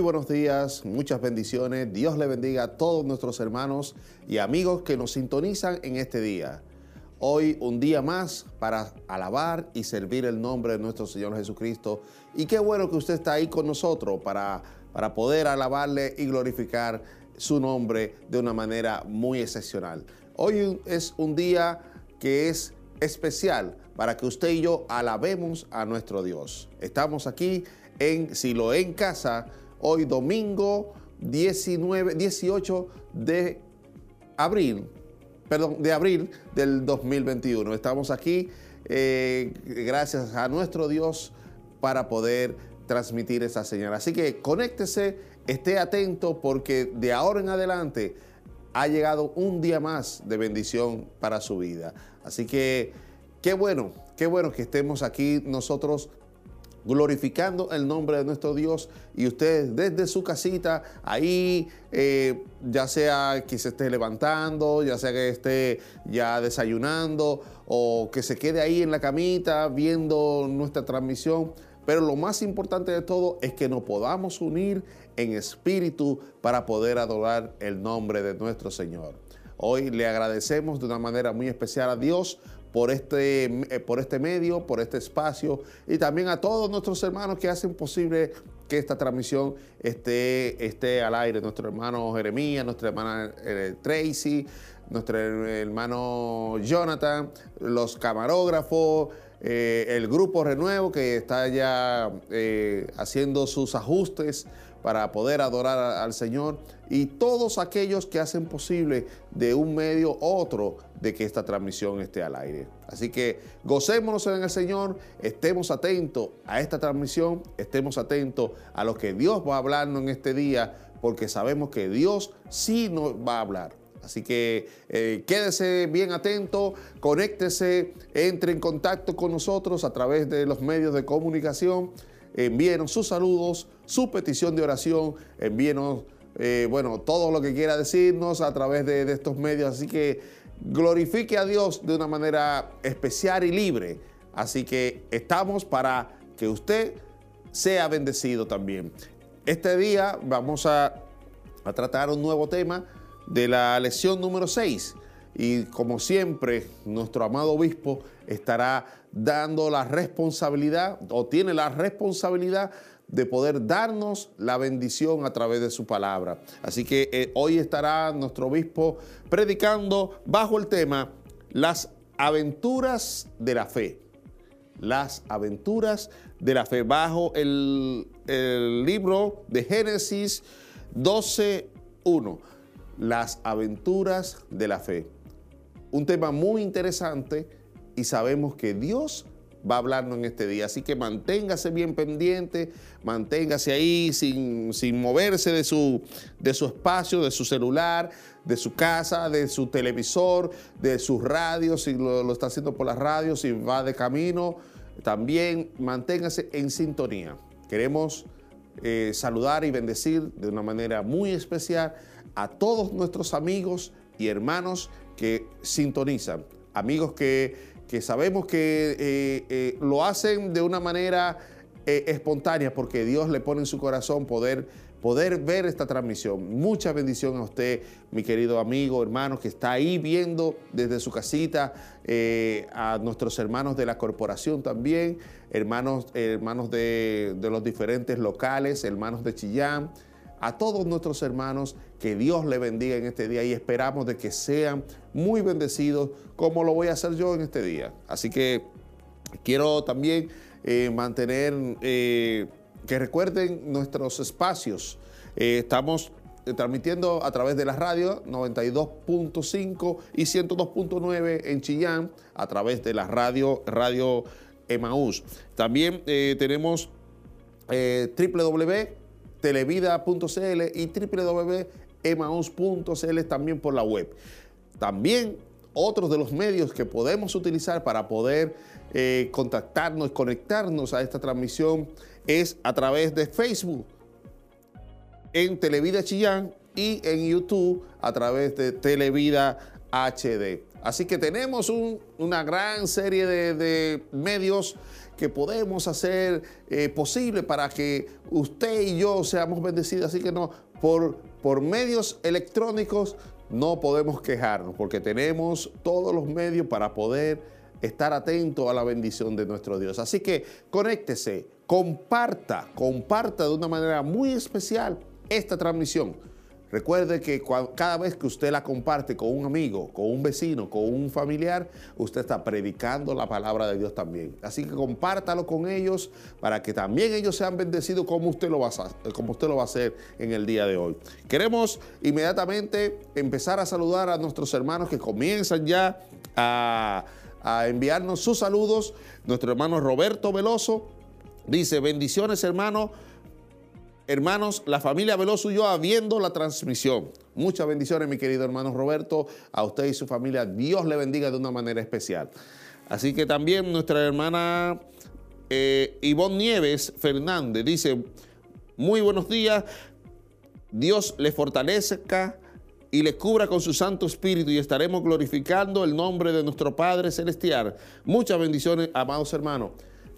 Buenos días, muchas bendiciones. Dios le bendiga a todos nuestros hermanos y amigos que nos sintonizan en este día. Hoy un día más para alabar y servir el nombre de nuestro Señor Jesucristo. Y qué bueno que usted está ahí con nosotros para, para poder alabarle y glorificar su nombre de una manera muy excepcional. Hoy es un día que es especial para que usted y yo alabemos a nuestro Dios. Estamos aquí en Silo en casa, hoy domingo 19, 18 de abril perdón, de abril del 2021. Estamos aquí eh, gracias a nuestro Dios para poder transmitir esa señal. Así que conéctese, esté atento porque de ahora en adelante ha llegado un día más de bendición para su vida. Así que qué bueno, qué bueno que estemos aquí nosotros glorificando el nombre de nuestro Dios y usted desde su casita, ahí, eh, ya sea que se esté levantando, ya sea que esté ya desayunando o que se quede ahí en la camita viendo nuestra transmisión. Pero lo más importante de todo es que nos podamos unir en espíritu para poder adorar el nombre de nuestro Señor. Hoy le agradecemos de una manera muy especial a Dios por este, eh, por este medio, por este espacio y también a todos nuestros hermanos que hacen posible que esta transmisión esté, esté al aire. Nuestro hermano Jeremías, nuestra hermana eh, Tracy, nuestro hermano Jonathan, los camarógrafos, eh, el grupo Renuevo que está ya haciendo sus ajustes para poder adorar al Señor y todos aquellos que hacen posible de un medio otro de que esta transmisión esté al aire. Así que gocémonos en el Señor, estemos atentos a esta transmisión, estemos atentos a lo que Dios va a hablarnos en este día, porque sabemos que Dios sí nos va a hablar. Así que eh, quédese bien atento, conéctese, entre en contacto con nosotros a través de los medios de comunicación envíenos sus saludos, su petición de oración, envíenos, eh, bueno, todo lo que quiera decirnos a través de, estos medios. Así que glorifique a Dios de una manera especial y libre. Así que estamos para que usted sea bendecido también. Este día vamos a, a tratar un nuevo tema de la lección número 6 y como siempre, nuestro amado obispo estará dando la responsabilidad o tiene la responsabilidad de poder darnos la bendición a través de su palabra. Así que eh, hoy estará nuestro obispo predicando bajo el tema las aventuras de la fe. Las aventuras de la fe, bajo el, el libro de Génesis 12.1. Las aventuras de la fe un tema muy interesante y sabemos que Dios va a hablarnos en este día. Así que manténgase bien pendiente, manténgase ahí sin, moverse de su, de su espacio, de su celular, de su casa, de su televisor, de su radio, si lo, está haciendo por la radio, si va de camino. También manténgase en sintonía. Queremos eh, saludar y bendecir de una manera muy especial a todos nuestros amigos y hermanos que sintonizan, amigos que, sabemos que eh, eh, lo hacen de una manera eh, espontánea porque Dios le pone en su corazón poder, poder ver esta transmisión. Mucha bendición a usted, mi querido amigo, hermano, que está ahí viendo desde su casita, a nuestros hermanos de la corporación también, hermanos, hermanos de, de los diferentes locales, hermanos de Chillán a todos nuestros hermanos, que Dios le bendiga en este día y esperamos de que sean muy bendecidos como lo voy a hacer yo en este día. Así que quiero también eh, mantener, eh, que recuerden nuestros espacios. Eh, estamos transmitiendo a través de la radio 92.5 y 102.9 en Chillán, a través de la radio, radio Emaús. También tenemos www televida.cl y www.emaus.cl también por la web. También otros de los medios que podemos utilizar para poder eh, contactarnos conectarnos a esta transmisión es a través de Facebook en Televida Chillán y en YouTube a través de Televida HD. Así que tenemos una gran serie de, medios que podemos hacer eh, posible para que usted y yo seamos bendecidos. Así que no, por, por medios electrónicos no podemos quejarnos porque tenemos todos los medios para poder estar atentos a la bendición de nuestro Dios. Así que conéctese, comparta, comparta de una manera muy especial esta transmisión. Recuerde que cada vez que usted la comparte con un amigo, con un vecino, con un familiar, usted está predicando la palabra de Dios también. Así que compártalo con ellos para que también ellos sean bendecidos como usted lo va a, como usted lo va a hacer en el día de hoy. Queremos inmediatamente empezar a saludar a nuestros hermanos que comienzan ya a, a enviarnos sus saludos. Nuestro hermano Roberto Veloso dice, bendiciones hermano hermanos, la familia Veloso y yo viendo la transmisión. Muchas bendiciones, mi querido hermano Roberto, a usted y su familia. Dios le bendiga de una manera especial. Así que también nuestra hermana eh, Ivonne Nieves Fernández dice, muy buenos días, Dios le fortalezca y le cubra con su Santo Espíritu y estaremos glorificando el nombre de nuestro Padre Celestial. Muchas bendiciones, amados hermanos.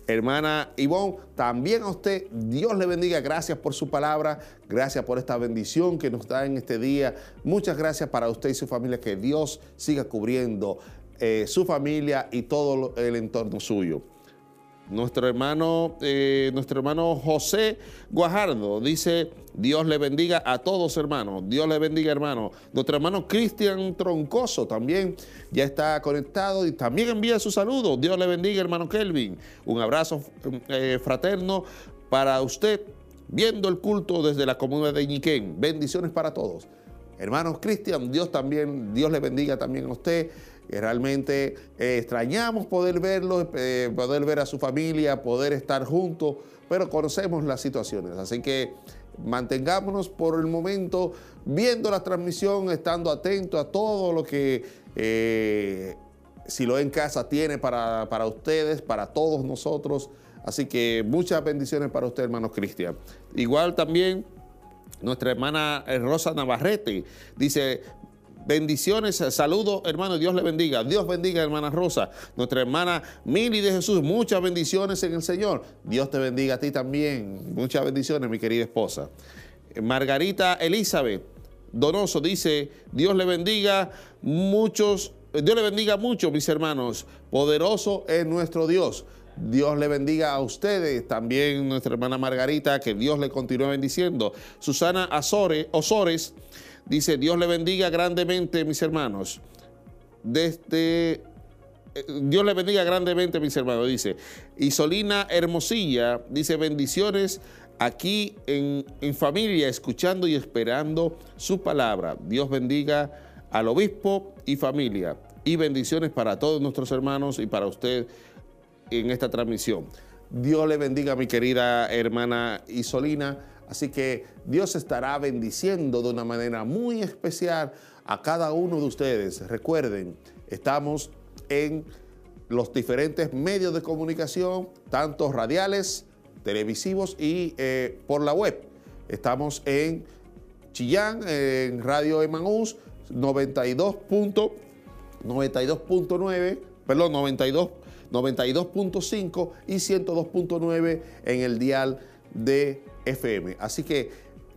Hermana Ivonne, también a usted, Dios le bendiga, gracias por su palabra, gracias por esta bendición que nos da en este día. Muchas gracias para usted y su familia, que Dios siga cubriendo eh, su familia y todo el entorno suyo. Nuestro hermano, eh, nuestro hermano José Guajardo dice, Dios le bendiga a todos hermanos, Dios le bendiga hermano. Nuestro hermano Cristian Troncoso también ya está conectado y también envía su saludo. Dios le bendiga hermano Kelvin. Un abrazo eh, fraterno para usted viendo el culto desde la comunidad de Ñiquén. Bendiciones para todos. Hermanos Cristian, Dios también, Dios le bendiga también a usted realmente eh, extrañamos poder verlo, eh, poder ver a su familia, poder estar juntos, pero conocemos las situaciones. Así que mantengámonos por el momento viendo la transmisión, estando atentos a todo lo que eh, si lo en casa tiene para, para ustedes, para todos nosotros. Así que muchas bendiciones para usted, hermanos Cristian. Igual también nuestra hermana Rosa Navarrete dice, Bendiciones, saludos, hermano, Dios le bendiga. Dios bendiga, hermana Rosa, nuestra hermana Mili de Jesús. Muchas bendiciones en el Señor. Dios te bendiga a ti también. Muchas bendiciones, mi querida esposa. Margarita Elizabeth Donoso dice, Dios le bendiga muchos, Dios le bendiga mucho, mis hermanos. Poderoso es nuestro Dios. Dios le bendiga a ustedes, también nuestra hermana Margarita, que Dios le continúe bendiciendo. Susana Osores Dice, Dios le bendiga grandemente, mis hermanos. Desde eh, Dios le bendiga grandemente, mis hermanos, dice. Isolina Hermosilla dice, bendiciones aquí en, familia, escuchando y esperando su palabra. Dios bendiga al obispo y familia. Y bendiciones para todos nuestros hermanos y para usted en esta transmisión. Dios le bendiga, mi querida hermana Isolina. Así que Dios estará bendiciendo de una manera muy especial a cada uno de ustedes. Recuerden, estamos en los diferentes medios de comunicación, tanto radiales, televisivos y eh, por la web. Estamos en Chillán, en Radio Emanús, 92.9, perdón, 92, 92.5 y 102.9 en el dial de FM. Así que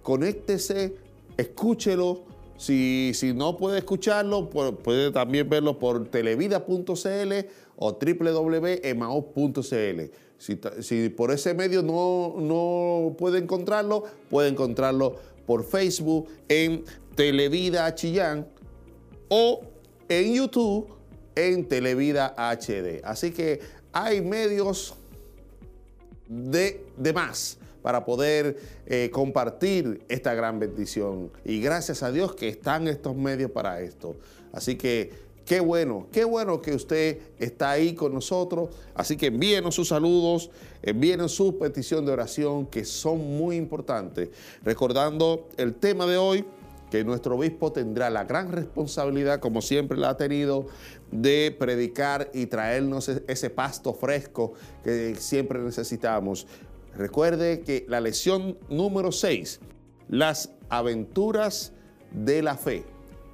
conéctese, escúchelo. Si, si no puede escucharlo, puede también verlo por televida.cl o www.emao.cl. Si, si, por ese medio no, no puede encontrarlo, puede encontrarlo por Facebook en Televida Chillán o en YouTube en Televida HD. Así que hay medios de, de más para poder eh, compartir esta gran bendición. Y gracias a Dios que están estos medios para esto. Así que qué bueno, qué bueno que usted está ahí con nosotros. Así que envíenos sus saludos, envíenos su petición de oración, que son muy importantes. Recordando el tema de hoy, que nuestro obispo tendrá la gran responsabilidad, como siempre la ha tenido, de predicar y traernos e-, ese pasto fresco que siempre necesitamos. Recuerde que la lección número 6, las aventuras de la fe,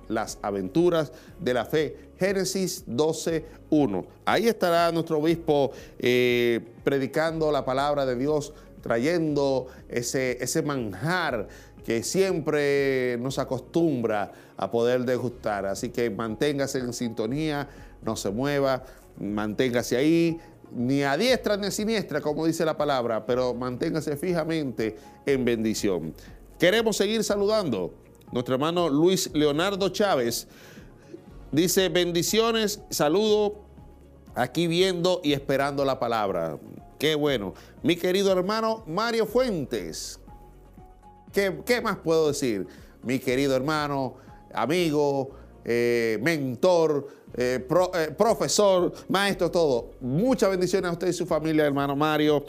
las aventuras de la fe. Génesis 12, 1. Ahí estará nuestro obispo eh, predicando la palabra de Dios, trayendo ese, ese manjar que siempre nos acostumbra a poder degustar. Así que manténgase en sintonía, no se mueva, manténgase ahí, ni a diestra ni a siniestra, como dice la palabra, pero manténgase fijamente en bendición. Queremos seguir saludando. Nuestro hermano Luis Leonardo Chávez Dice, bendiciones, saludo aquí viendo y esperando la palabra. Qué bueno. Mi querido hermano Mario Fuentes. ¿Qué, más puedo decir? Mi querido hermano, amigo, eh, mentor, eh, eh, profesor, maestro, todo. Muchas bendiciones a usted y su familia, hermano Mario.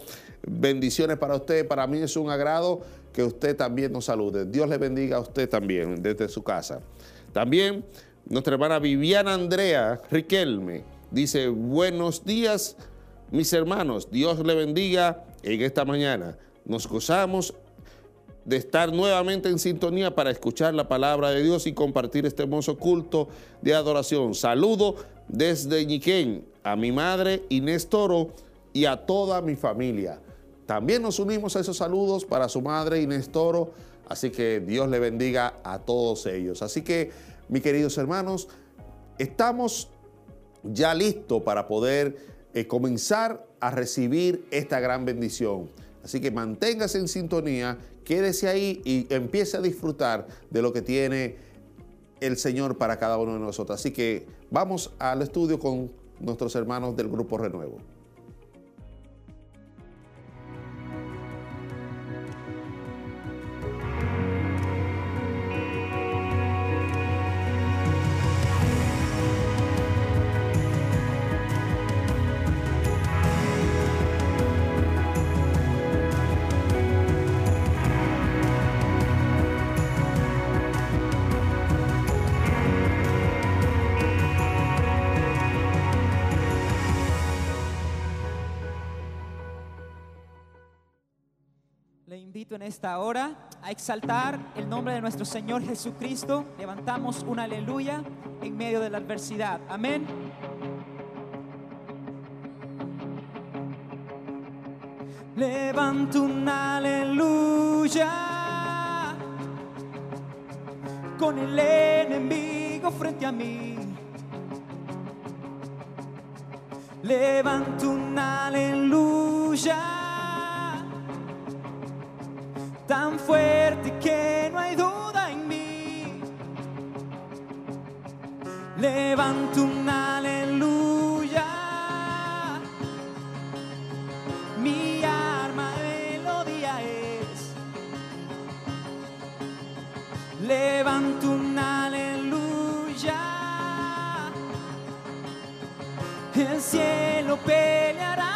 Bendiciones para usted. Para mí es un agrado que usted también nos salude. Dios le bendiga a usted también desde su casa. También nuestra hermana Viviana Andrea Riquelme dice, buenos días mis hermanos, Dios le bendiga en esta mañana. Nos gozamos de estar nuevamente en sintonía para escuchar la palabra de Dios y compartir este hermoso culto de adoración. Saludo desde Ñiquén a mi madre Inés Toro y a toda mi familia. También nos unimos a esos saludos para su madre Inés Toro, así que Dios le bendiga a todos ellos. Así que mis queridos hermanos, estamos ya listos para poder eh, comenzar a recibir esta gran bendición. Así que manténgase en sintonía, quédese ahí y empiece a disfrutar de lo que tiene el Señor para cada uno de nosotros. Así que vamos al estudio con nuestros hermanos del Grupo Renuevo. En esta hora a exaltar el nombre de nuestro Señor Jesucristo. Levantamos un aleluya en medio de la adversidad. Amén. Levanto un aleluya con el enemigo frente a mí. Levanto un aleluya tan fuerte que no hay duda en mí. Levanto un aleluya. Mi arma de melodía es. Levanto un aleluya. El cielo peleará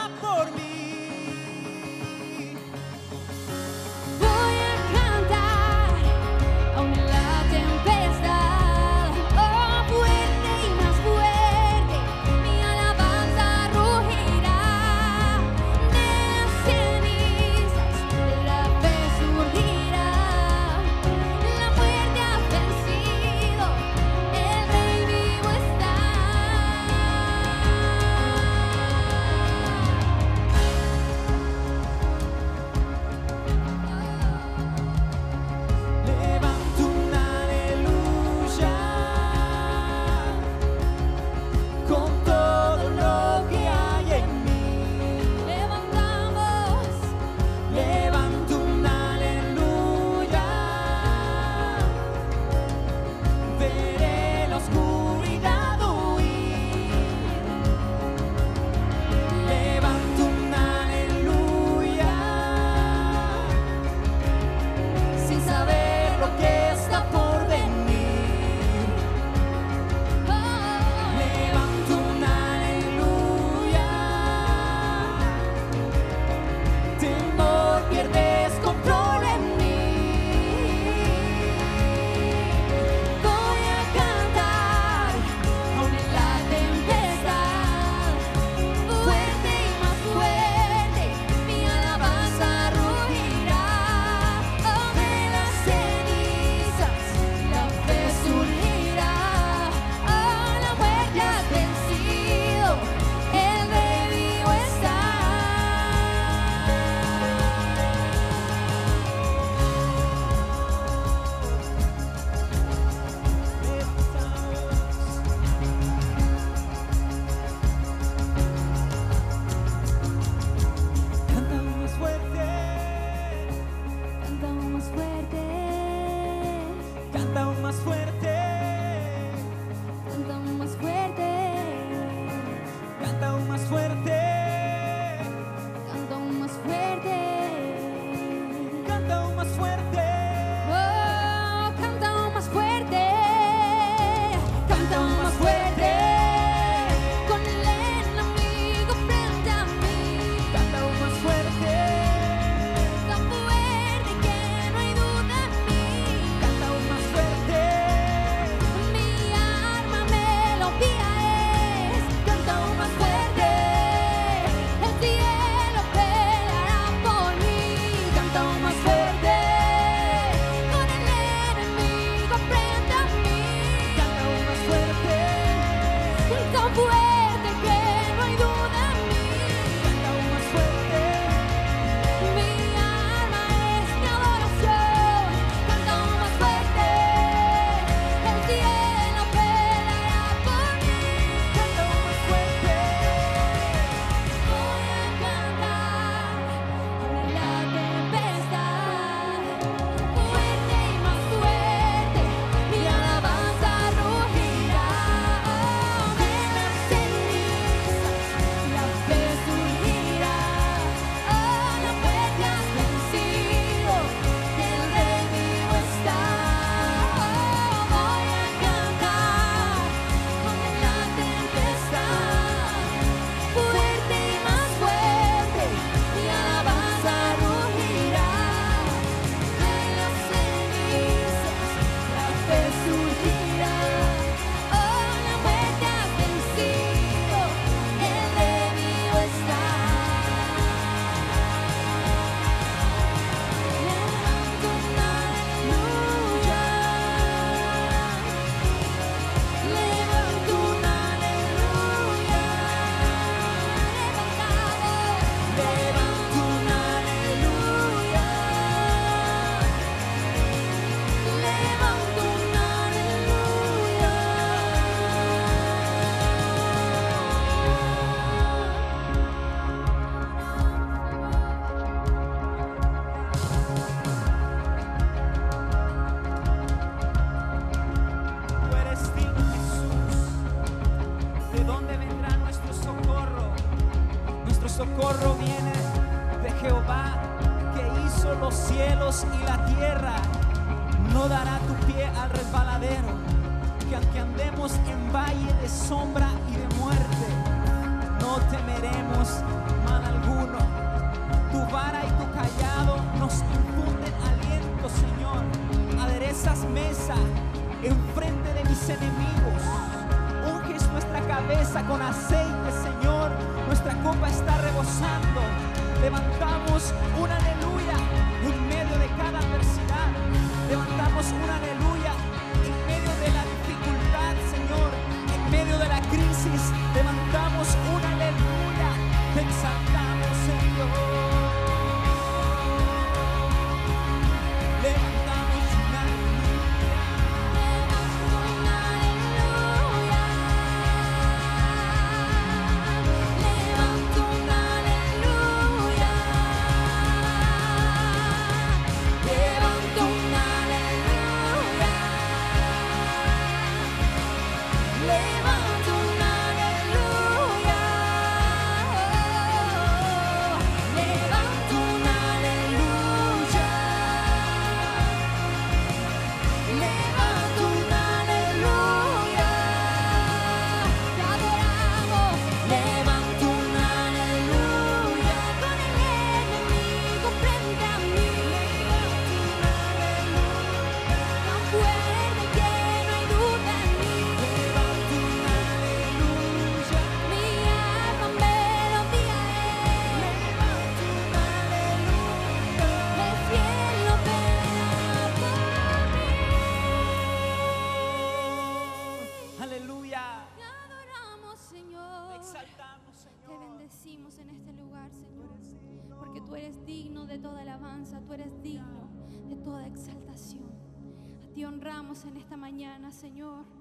mañana, Señor.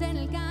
Levanten el canto,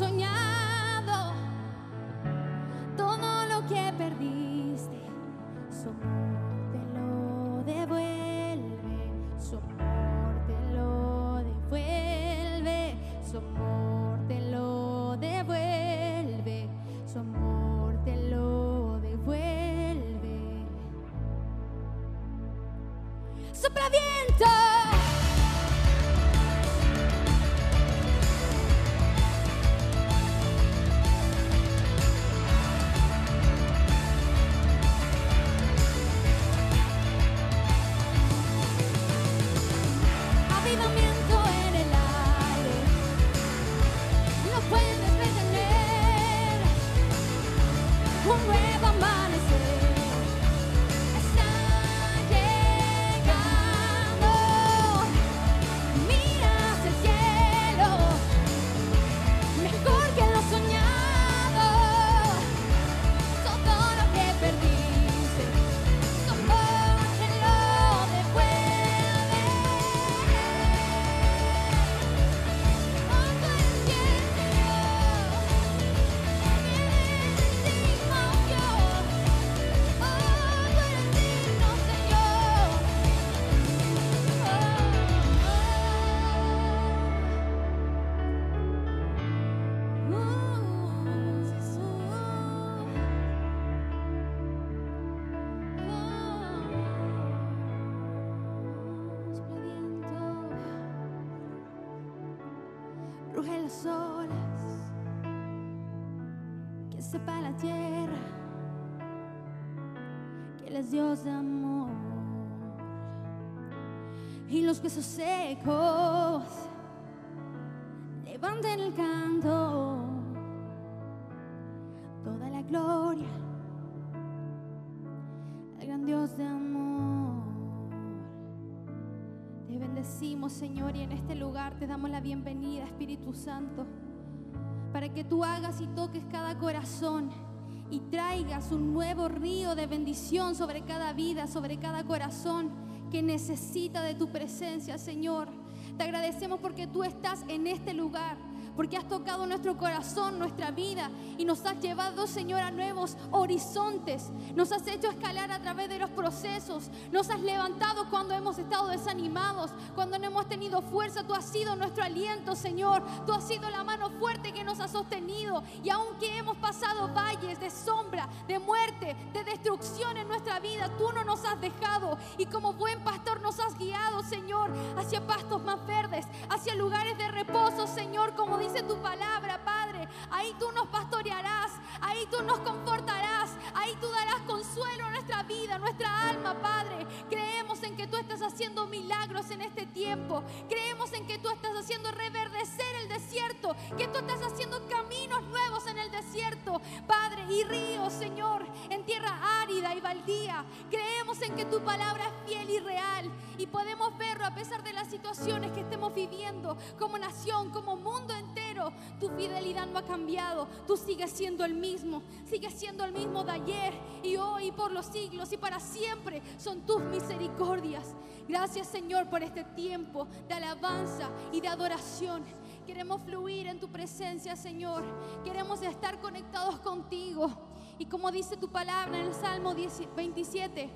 mejor huesos secos levanten el canto, toda la gloria al gran Dios de amor. Te bendecimos, Señor, y en este lugar te damos la bienvenida, Espíritu Santo, para que tú hagas y toques cada corazón y traigas un nuevo río de bendición sobre cada vida, sobre cada corazón que necesita de tu presencia, Señor. Te agradecemos porque tú estás en este lugar, porque has tocado nuestro corazón, nuestra vida y nos has llevado, Señor, a nuevos horizontes. Nos has hecho escalar a través de los procesos. Nos has levantado cuando hemos estado desanimados, cuando no hemos tenido fuerza. Tú has sido nuestro aliento, Señor. Tú has sido la mano fuerte que nos ha sostenido. Y aunque hemos pasado valles de sombra, de muerte, de destrucción en nuestra vida, tú no nos has dejado. Y como buen pastor nos has guiado, Señor, hacia pastos más verdes, hacia lugares de reposo, Señor, como tu palabra, Padre. Ahí tú nos pastorearás, ahí tú nos confortarás, ahí tú darás consuelo a nuestra vida, a nuestra alma, Padre. Creemos en que tú estás haciendo milagros en este tiempo. Creemos en que tú estás haciendo reverdecer el desierto, que tú estás haciendo caminos nuevos en el desierto, Padre, y ríos, Señor, en y baldía. Creemos en que tu palabra es fiel y real y podemos verlo a pesar de las situaciones que estemos viviendo como nación, como mundo entero. Tu fidelidad no ha cambiado, tú sigues siendo el mismo, sigues siendo el mismo de ayer y hoy por los siglos y para siempre son tus misericordias. Gracias Señor por este tiempo de alabanza y de adoración. Queremos fluir en tu presencia, Señor. Queremos estar conectados contigo. Y como dice tu palabra en el Salmo 27,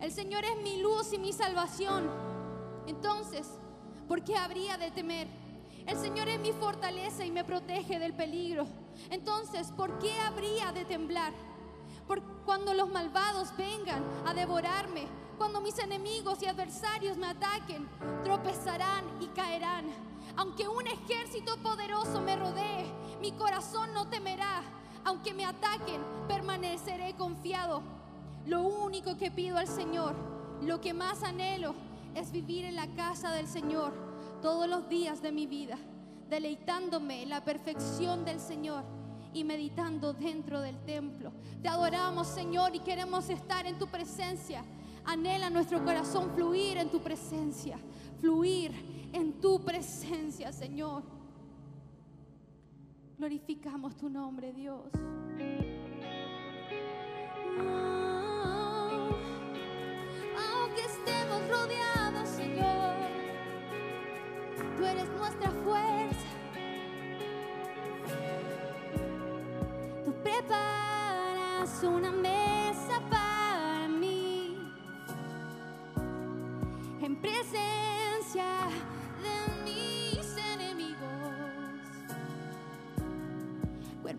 el Señor es mi luz y mi salvación. Entonces, ¿por qué habría de temer? El Señor es mi fortaleza y me protege del peligro. Entonces, ¿por qué habría de temblar? Cuando los malvados vengan a devorarme, cuando mis enemigos y adversarios me ataquen, tropezarán y caerán. Aunque un ejército poderoso me rodee, mi corazón no temerá. Aunque me ataquen, permaneceré confiado. Lo único que pido al Señor, lo que más anhelo, es vivir en la casa del Señor todos los días de mi vida, deleitándome en la perfección del Señor y meditando dentro del templo. Te adoramos, Señor, y queremos estar en tu presencia. Anhela nuestro corazón fluir en tu presencia, fluir en tu presencia, Señor. Glorificamos tu nombre, Dios. Aunque estemos rodeados, Señor, tú eres nuestra fuerza. Tú preparas una mesa para mí en presencia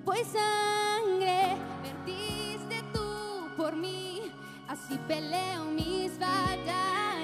Y sangre vertiste tú por mí, así peleo mis batallas.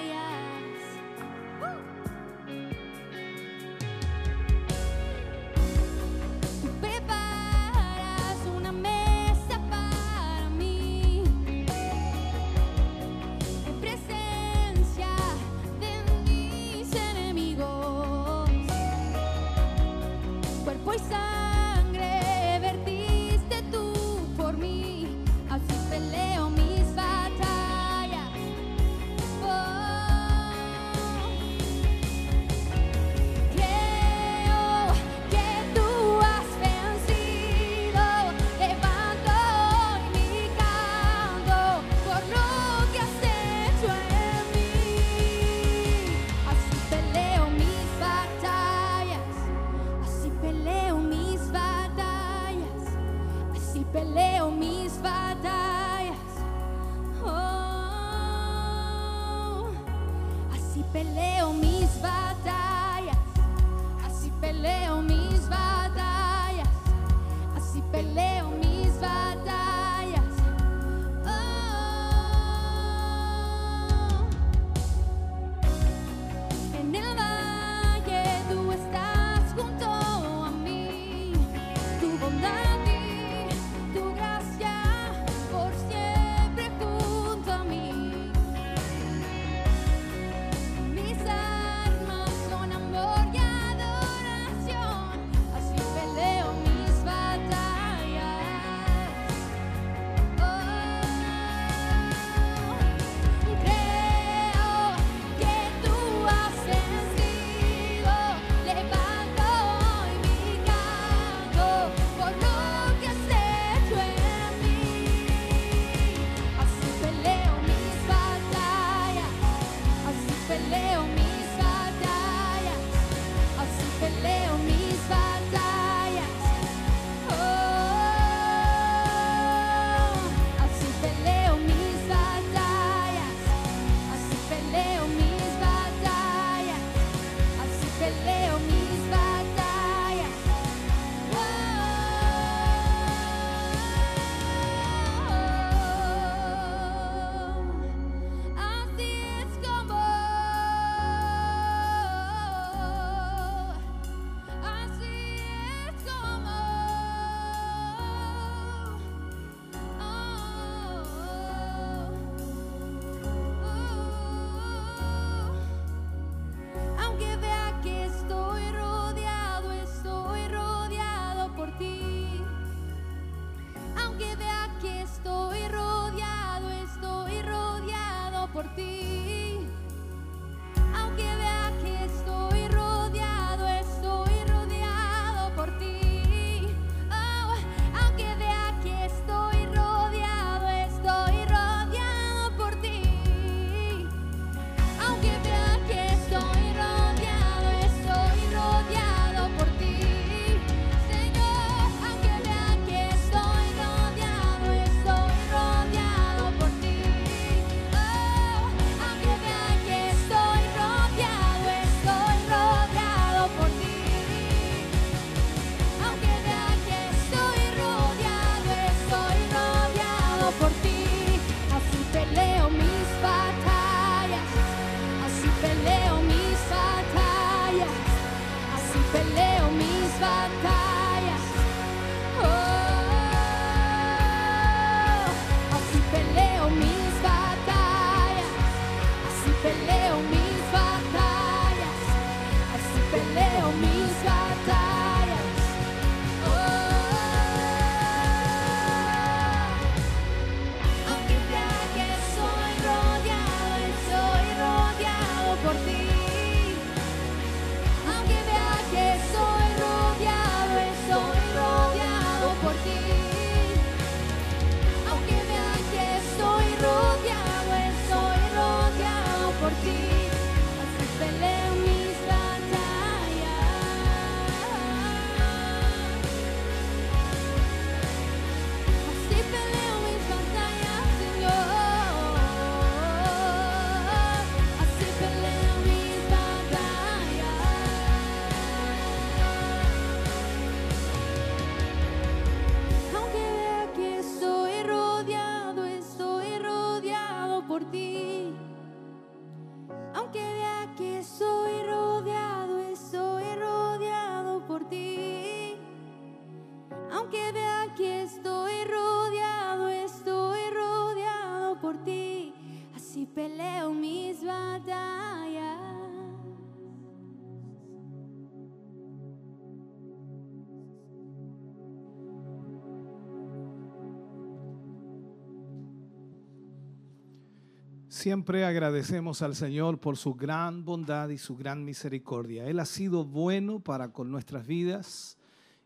Siempre agradecemos al Señor por su gran bondad y su gran misericordia. Él ha sido bueno para con nuestras vidas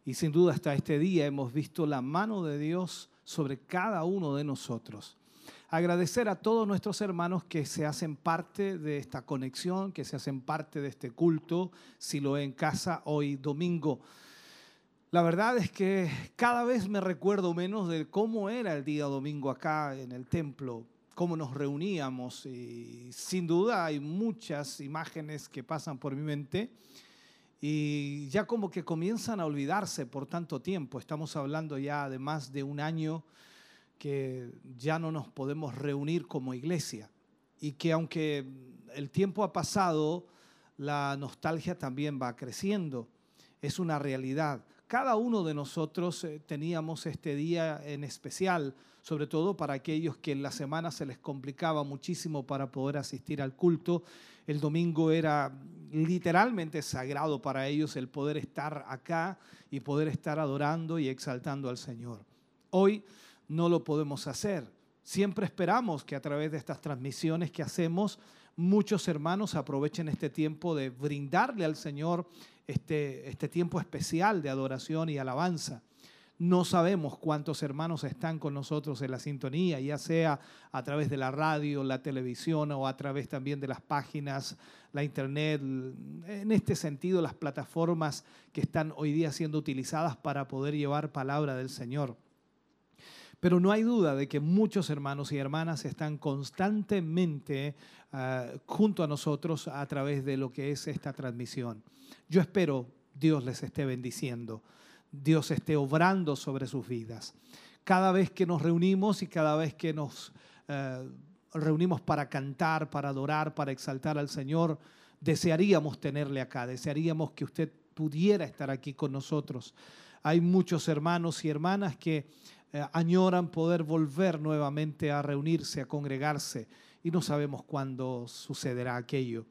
y sin duda hasta este día hemos visto la mano de Dios sobre cada uno de nosotros. Agradecer a todos nuestros hermanos que se hacen parte de esta conexión, que se hacen parte de este culto, si lo en casa hoy domingo. La verdad es que cada vez me recuerdo menos de cómo era el día domingo acá en el templo, cómo nos reuníamos y sin duda hay muchas imágenes que pasan por mi mente y ya como que comienzan a olvidarse por tanto tiempo. Estamos hablando ya de más de un año que ya no nos podemos reunir como iglesia y que aunque el tiempo ha pasado, la nostalgia también va creciendo. Es una realidad. Cada uno de nosotros eh, teníamos este día en especial, sobre todo para aquellos que en la semana se les complicaba muchísimo para poder asistir al culto. El domingo era literalmente sagrado para ellos el poder estar acá y poder estar adorando y exaltando al Señor. Hoy no lo podemos hacer. Siempre esperamos que a través de estas transmisiones que hacemos, muchos hermanos aprovechen este tiempo de brindarle al Señor este, este tiempo especial de adoración y alabanza. No sabemos cuántos hermanos están con nosotros en la sintonía, ya sea a través de la radio, la televisión o a través también de las páginas, la internet, en este sentido las plataformas que están hoy día siendo utilizadas para poder llevar palabra del Señor. Pero no hay duda de que muchos hermanos y hermanas están constantemente uh, junto a nosotros a través de lo que es esta transmisión. Yo espero Dios les esté bendiciendo, Dios esté obrando sobre sus vidas. Cada vez que nos reunimos y cada vez que nos uh, reunimos para cantar, para adorar, para exaltar al Señor, desearíamos tenerle acá, desearíamos que usted pudiera estar aquí con nosotros. Hay muchos hermanos y hermanas que eh, añoran poder volver nuevamente a reunirse, a congregarse, y no sabemos cuándo sucederá aquello.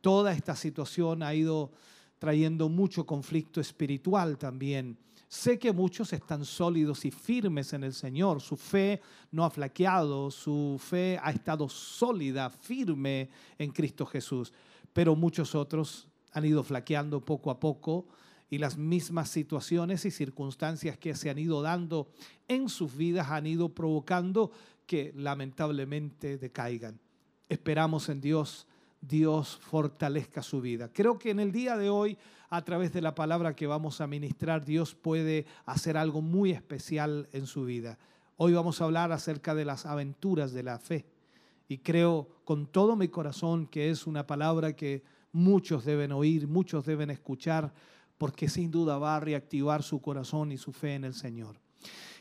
Toda esta situación ha ido trayendo mucho conflicto espiritual también. Sé que muchos están sólidos y firmes en el Señor, su fe no ha flaqueado, su fe ha estado sólida, firme en Cristo Jesús, pero muchos otros han ido flaqueando poco a poco y las mismas situaciones y circunstancias que se han ido dando en sus vidas han ido provocando que lamentablemente decaigan. Esperamos en Dios, Dios fortalezca su vida. Creo que en el día de hoy, a través de la palabra que vamos a ministrar, Dios puede hacer algo muy especial en su vida. Hoy vamos a hablar acerca de las aventuras de la fe. Y creo con todo mi corazón que es una palabra que muchos deben oír, muchos deben escuchar, porque sin duda va a reactivar su corazón y su fe en el Señor.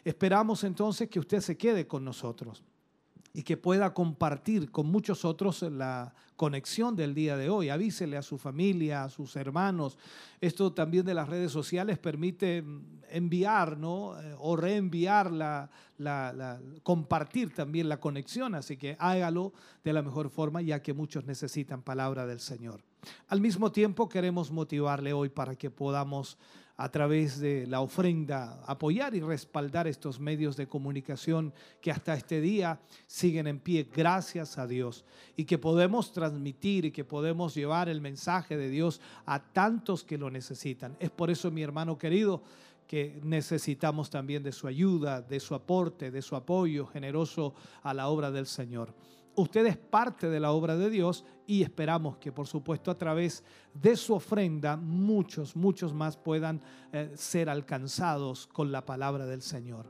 Esperamos entonces que usted se quede con nosotros. y que pueda compartir con muchos otros la conexión del día de hoy. Avísele a su familia, a sus hermanos. Esto también de las redes sociales permite enviar ¿no? Eh, o reenviar, la, compartir también la conexión. Así que hágalo de la mejor forma ya que muchos necesitan palabra del Señor. Al mismo tiempo queremos motivarle hoy para que podamos a través de la ofrenda, apoyar y respaldar estos medios de comunicación que hasta este día siguen en pie, gracias a Dios, y que podemos transmitir y que podemos llevar el mensaje de Dios a tantos que lo necesitan. Es por eso, mi hermano querido, que necesitamos también de su ayuda, de su aporte, de su apoyo generoso a la obra del Señor. Usted es parte de la obra de Dios y esperamos que, por supuesto, a través de su ofrenda, muchos, muchos más puedan eh, ser alcanzados con la palabra del Señor.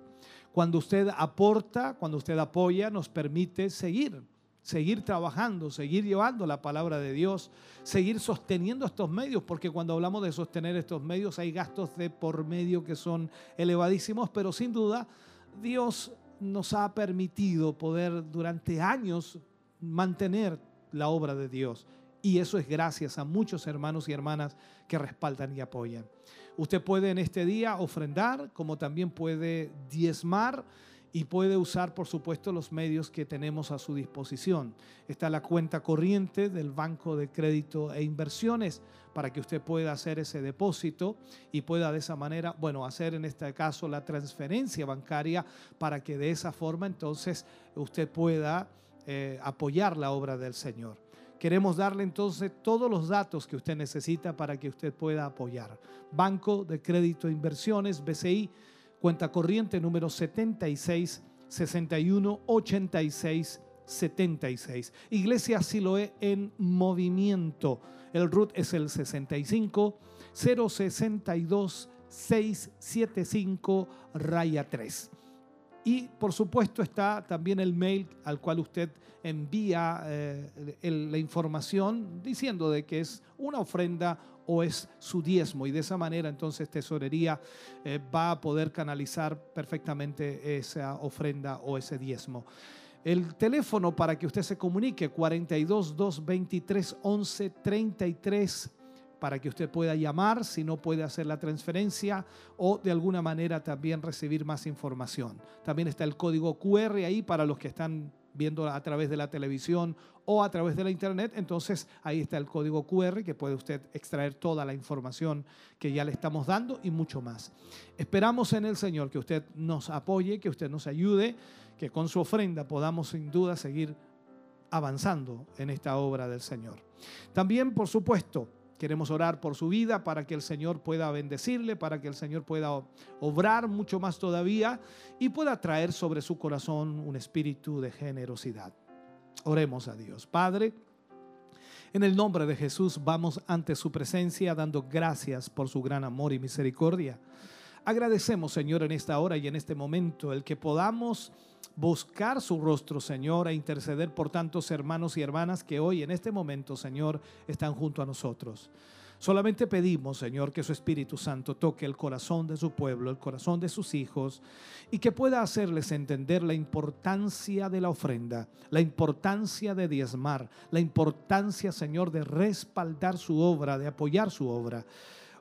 Cuando usted aporta, cuando usted apoya, nos permite seguir, seguir trabajando, seguir llevando la palabra de Dios, seguir sosteniendo estos medios, porque cuando hablamos de sostener estos medios hay gastos de por medio que son elevadísimos, pero sin duda Dios nos ha permitido poder durante años mantener la obra de Dios. Y eso es gracias a muchos hermanos y hermanas que respaldan y apoyan. Usted puede en este día ofrendar, como también puede diezmar y puede usar, por supuesto, los medios que tenemos a su disposición. Está la cuenta corriente del Banco de Crédito e Inversiones para que usted pueda hacer ese depósito y pueda de esa manera, bueno, hacer en este caso la transferencia bancaria para que de esa forma entonces usted pueda eh, apoyar la obra del Señor. Queremos darle entonces todos los datos que usted necesita para que usted pueda apoyar. Banco de Crédito e Inversiones, BCI, cuenta corriente número 76 61 86 76. Iglesia Siloé en movimiento. El root es el 65 062 675 raya 3. Y por supuesto está también el mail al cual usted envía eh, la información diciendo que es una ofrenda o es su diezmo. Y de esa manera entonces tesorería eh, va a poder canalizar perfectamente esa ofrenda o ese diezmo. El teléfono para que usted se comunique 42 223 11 33 para que usted pueda llamar si no puede hacer la transferencia o de alguna manera también recibir más información. También está el código QR ahí para los que están viendo a través de la televisión o a través de la internet, entonces ahí está el código QR que puede usted extraer toda la información que ya le estamos dando y mucho más. Esperamos en el Señor que usted nos apoye, que usted nos ayude, que con su ofrenda podamos sin duda seguir avanzando en esta obra del Señor. También, por supuesto, Queremos orar por su vida para que el Señor pueda bendecirle, para que el Señor pueda obrar mucho más todavía y pueda traer sobre su corazón un espíritu de generosidad. Oremos a Dios. Padre, en el nombre de Jesús vamos ante su presencia dando gracias por su gran amor y misericordia. Agradecemos, Señor, en esta hora y en este momento el que podamos buscar su rostro, Señor, e interceder por tantos hermanos y hermanas que hoy, en este momento, Señor, están junto a nosotros. Solamente pedimos, Señor, que su Espíritu Santo toque el corazón de su pueblo, el corazón de sus hijos, y que pueda hacerles entender la importancia de la ofrenda, la importancia de diezmar, la importancia, Señor, de respaldar su obra, de apoyar su obra.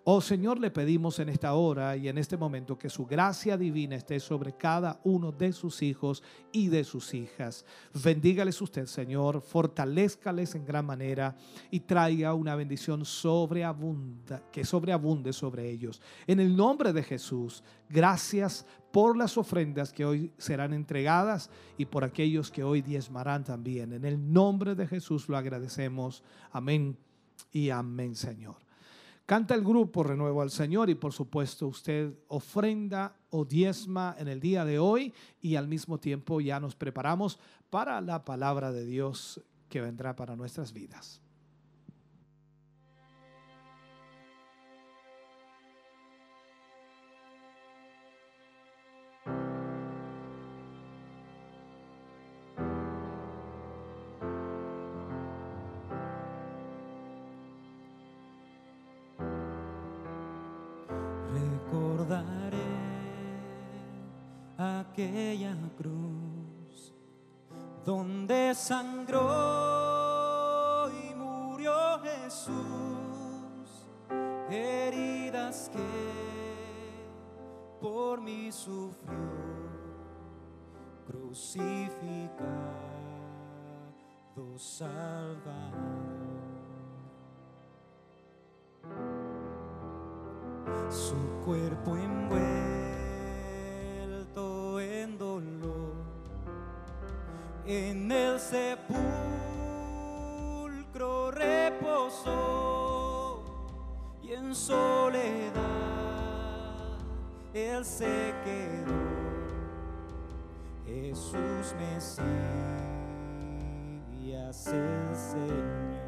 Oh Señor, le pedimos en esta hora y en este momento que su gracia divina esté sobre cada uno de sus hijos y de sus hijas. Bendígales usted, Señor, fortalezcales en gran manera y traiga una bendición sobreabunda, que sobreabunde sobre ellos. En el nombre de Jesús, gracias por las ofrendas que hoy serán entregadas y por aquellos que hoy diezmarán también. En el nombre de Jesús lo agradecemos. Amén y amén, Señor. Canta el grupo Renuevo al Señor y por supuesto usted ofrenda o diezma en el día de hoy y al mismo tiempo ya nos preparamos para la palabra de Dios que vendrá para nuestras vidas. Aquella cruz donde sangró y murió Jesús, heridas que por mí sufrió, crucificado, salvador. Su cuerpo envuelto en el sepulcro reposó y en soledad él se quedó. Jesús Mesías el Señor.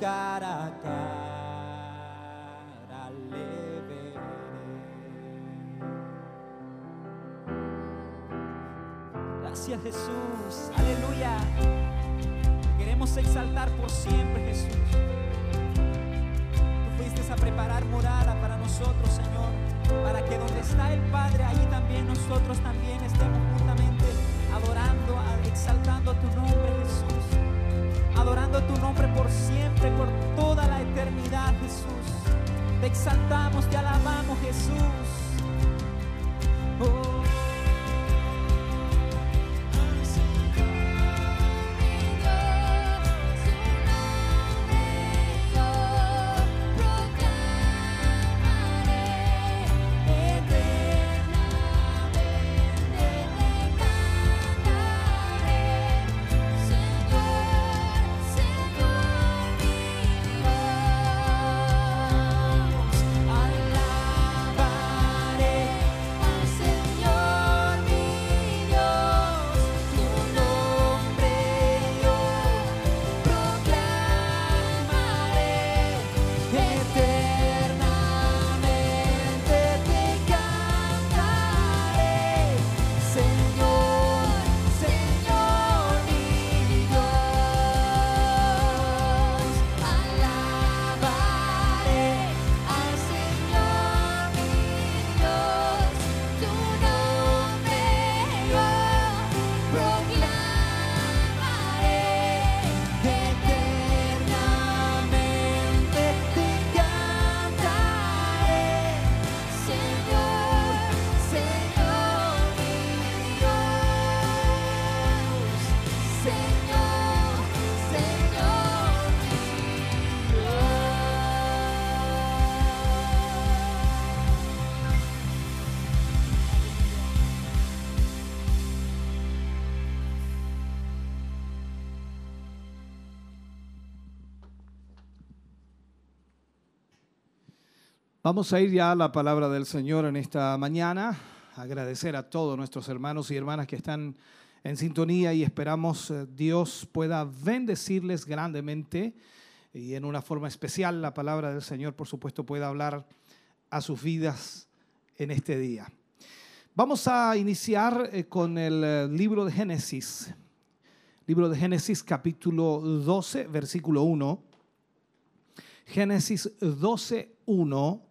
Cara a cara le. Gracias Jesús, aleluya. Queremos exaltar por siempre Jesús. Tú fuiste a preparar morada para nosotros, Señor, para que donde está el Padre, allí también nosotros también estemos juntamente adorando, exaltando tu nombre, Jesús. Adorando tu nombre por siempre, por toda la eternidad, Jesús. Te exaltamos, te alabamos, Jesús. Vamos a ir ya a la palabra del Señor en esta mañana. Agradecer a todos nuestros hermanos y hermanas que están en sintonía y esperamos eh, Dios pueda bendecirles grandemente y en una forma especial la palabra del Señor, por supuesto, pueda hablar a sus vidas en este día. Vamos a iniciar eh, con el eh, libro de Génesis. Libro de Génesis capítulo 12, versículo 1. Génesis 12, 1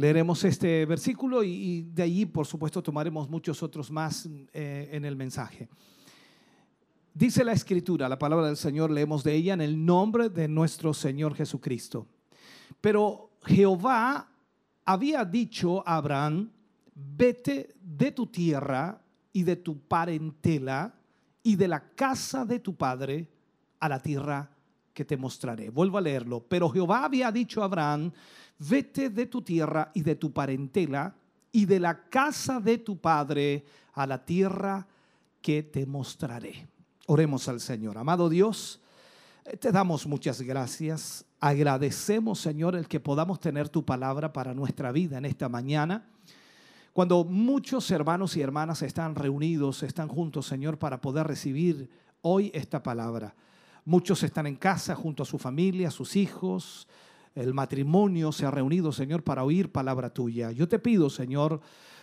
Leeremos este versículo y, de allí, por supuesto, tomaremos muchos otros más eh, en el mensaje. Dice la escritura, la palabra del Señor, leemos de ella en el nombre de nuestro Señor Jesucristo. Pero Jehová había dicho a Abraham, vete de tu tierra y de tu parentela y de la casa de tu padre a la tierra que te mostraré. Vuelvo a leerlo. Pero Jehová había dicho a Abraham, vete de tu tierra y de tu parentela y de la casa de tu padre a la tierra que te mostraré. Oremos al Señor. Amado Dios, eh, te damos muchas gracias. Agradecemos, Señor, el que podamos tener tu palabra para nuestra vida en esta mañana. Cuando muchos hermanos y hermanas están reunidos, están juntos, Señor, para poder recibir hoy esta palabra. Muchos están en casa junto a su familia, sus hijos, el matrimonio se ha reunido, Señor, para oír palabra tuya. Yo te pido, Señor,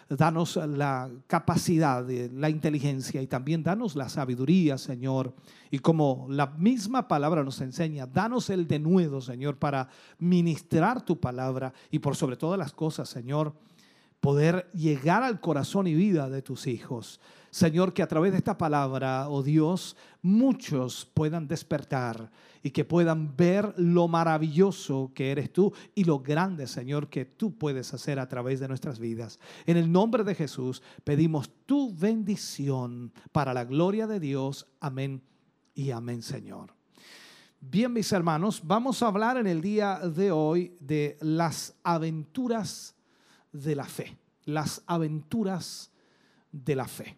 danos la capacidad, la inteligencia y también danos la sabiduría, Señor. Y como la misma palabra nos enseña, danos el denuedo, Señor, para ministrar tu palabra y por sobre todas las cosas, Señor, poder llegar al corazón y vida de tus hijos. Señor, que a través de esta palabra, oh Dios, muchos puedan despertar y que puedan ver lo maravilloso que eres tú y lo grande, Señor, que tú puedes hacer a través de nuestras vidas. En el nombre de Jesús pedimos tu bendición para la gloria de Dios. Amén y amén, Señor. Bien, mis hermanos, vamos a hablar en el día de hoy de las aventuras de la fe. Las aventuras de la fe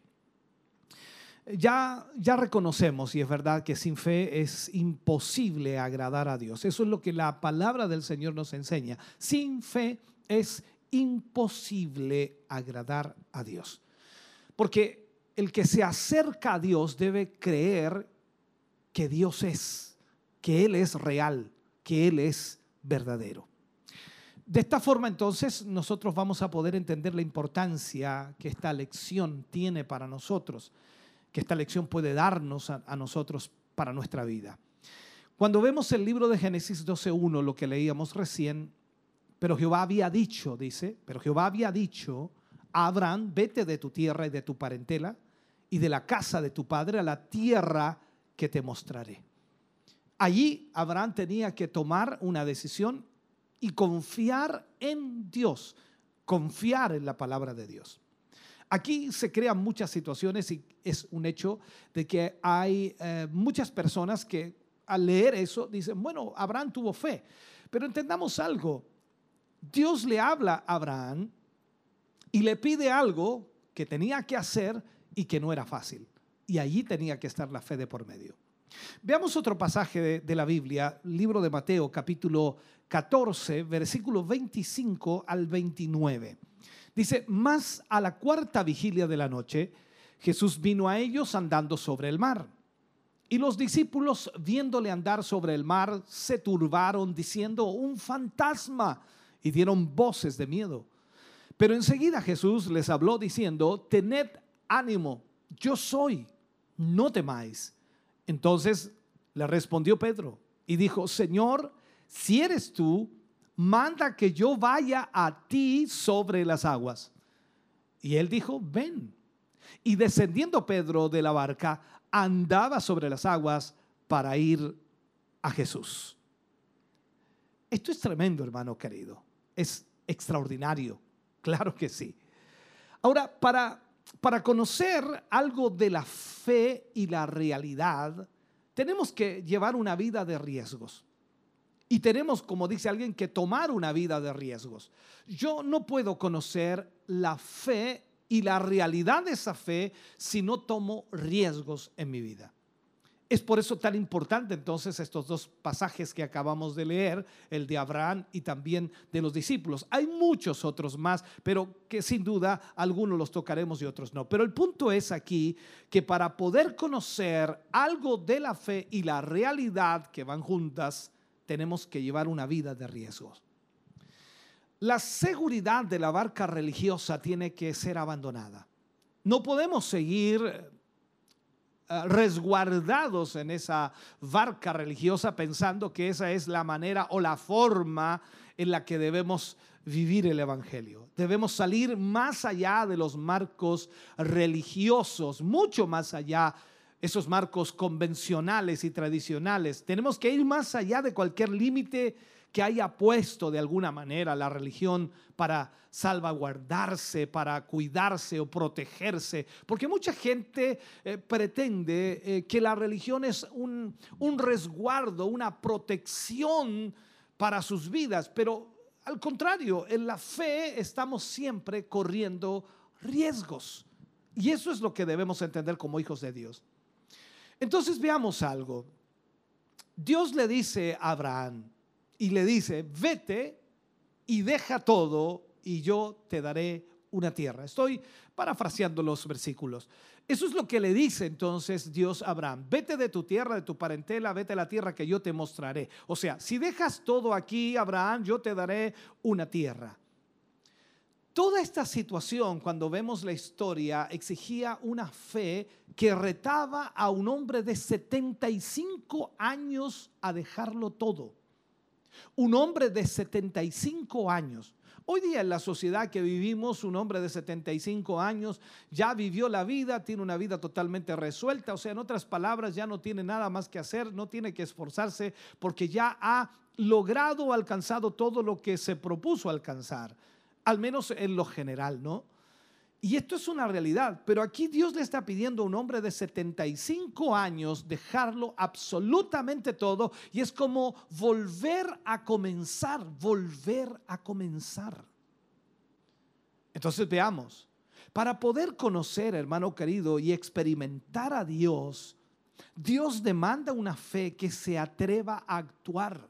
ya, ya reconocemos, y es verdad, que sin fe es imposible agradar a Dios. Eso es lo que la palabra del Señor nos enseña. Sin fe es imposible agradar a Dios. Porque el que se acerca a Dios debe creer que Dios es, que Él es real, que Él es verdadero. De esta forma entonces nosotros vamos a poder entender la importancia que esta lección tiene para nosotros que esta lección puede darnos a, nosotros para nuestra vida. Cuando vemos el libro de Génesis 12.1, lo que leíamos recién, pero Jehová había dicho, dice, pero Jehová había dicho a Abraham, vete de tu tierra y de tu parentela y de la casa de tu padre a la tierra que te mostraré. Allí Abraham tenía que tomar una decisión y confiar en Dios, confiar en la palabra de Dios. Aquí se crean muchas situaciones y es un hecho de que hay eh, muchas personas que al leer eso dicen, bueno, Abraham tuvo fe. Pero entendamos algo, Dios le habla a Abraham y le pide algo que tenía que hacer y que no era fácil. Y allí tenía que estar la fe de por medio. Veamos otro pasaje de, de, la Biblia, libro de Mateo, capítulo 14, versículo 25 al 29. Dice, más a la cuarta vigilia de la noche, Jesús vino a ellos andando sobre el mar. Y los discípulos, viéndole andar sobre el mar, se turbaron diciendo, un fantasma, y dieron voces de miedo. Pero enseguida Jesús les habló diciendo, tened ánimo, yo soy, no temáis. Entonces le respondió Pedro y dijo, Señor, si eres tú, manda que yo vaya a ti sobre las aguas. Y él dijo, ven. Y descendiendo Pedro de la barca, andaba sobre las aguas para ir a Jesús. Esto es tremendo, hermano querido. Es extraordinario. Claro que sí. Ahora, para, para conocer algo de la fe y la realidad, tenemos que llevar una vida de riesgos. Y tenemos, como dice alguien, que tomar una vida de riesgos. Yo no puedo conocer la fe y la realidad de esa fe si no tomo riesgos en mi vida. Es por eso tan importante entonces estos dos pasajes que acabamos de leer, el de Abraham y también de los discípulos. Hay muchos otros más, pero que sin duda algunos los tocaremos y otros no. Pero el punto es aquí que para poder conocer algo de la fe y la realidad que van juntas, tenemos que llevar una vida de riesgos. La seguridad de la barca religiosa tiene que ser abandonada. No podemos seguir eh, resguardados en esa barca religiosa pensando que esa es la manera o la forma en la que debemos vivir el Evangelio. Debemos salir más allá de los marcos religiosos, mucho más allá esos marcos convencionales y tradicionales. Tenemos que ir más allá de cualquier límite que haya puesto de alguna manera la religión para salvaguardarse, para cuidarse o protegerse. Porque mucha gente eh, pretende eh, que la religión es un, un resguardo, una protección para sus vidas, pero al contrario, en la fe estamos siempre corriendo riesgos. Y eso es lo que debemos entender como hijos de Dios. Entonces veamos algo. Dios le dice a Abraham, y le dice, vete y deja todo y yo te daré una tierra. Estoy parafraseando los versículos. Eso es lo que le dice entonces Dios a Abraham. Vete de tu tierra, de tu parentela, vete a la tierra que yo te mostraré. O sea, si dejas todo aquí, Abraham, yo te daré una tierra. Toda esta situación, cuando vemos la historia, exigía una fe que retaba a un hombre de 75 años a dejarlo todo. Un hombre de 75 años. Hoy día en la sociedad que vivimos, un hombre de 75 años ya vivió la vida, tiene una vida totalmente resuelta, o sea, en otras palabras, ya no tiene nada más que hacer, no tiene que esforzarse porque ya ha logrado, alcanzado todo lo que se propuso alcanzar, al menos en lo general, ¿no? Y esto es una realidad, pero aquí Dios le está pidiendo a un hombre de 75 años dejarlo absolutamente todo y es como volver a comenzar, volver a comenzar. Entonces veamos, para poder conocer, hermano querido, y experimentar a Dios, Dios demanda una fe que se atreva a actuar.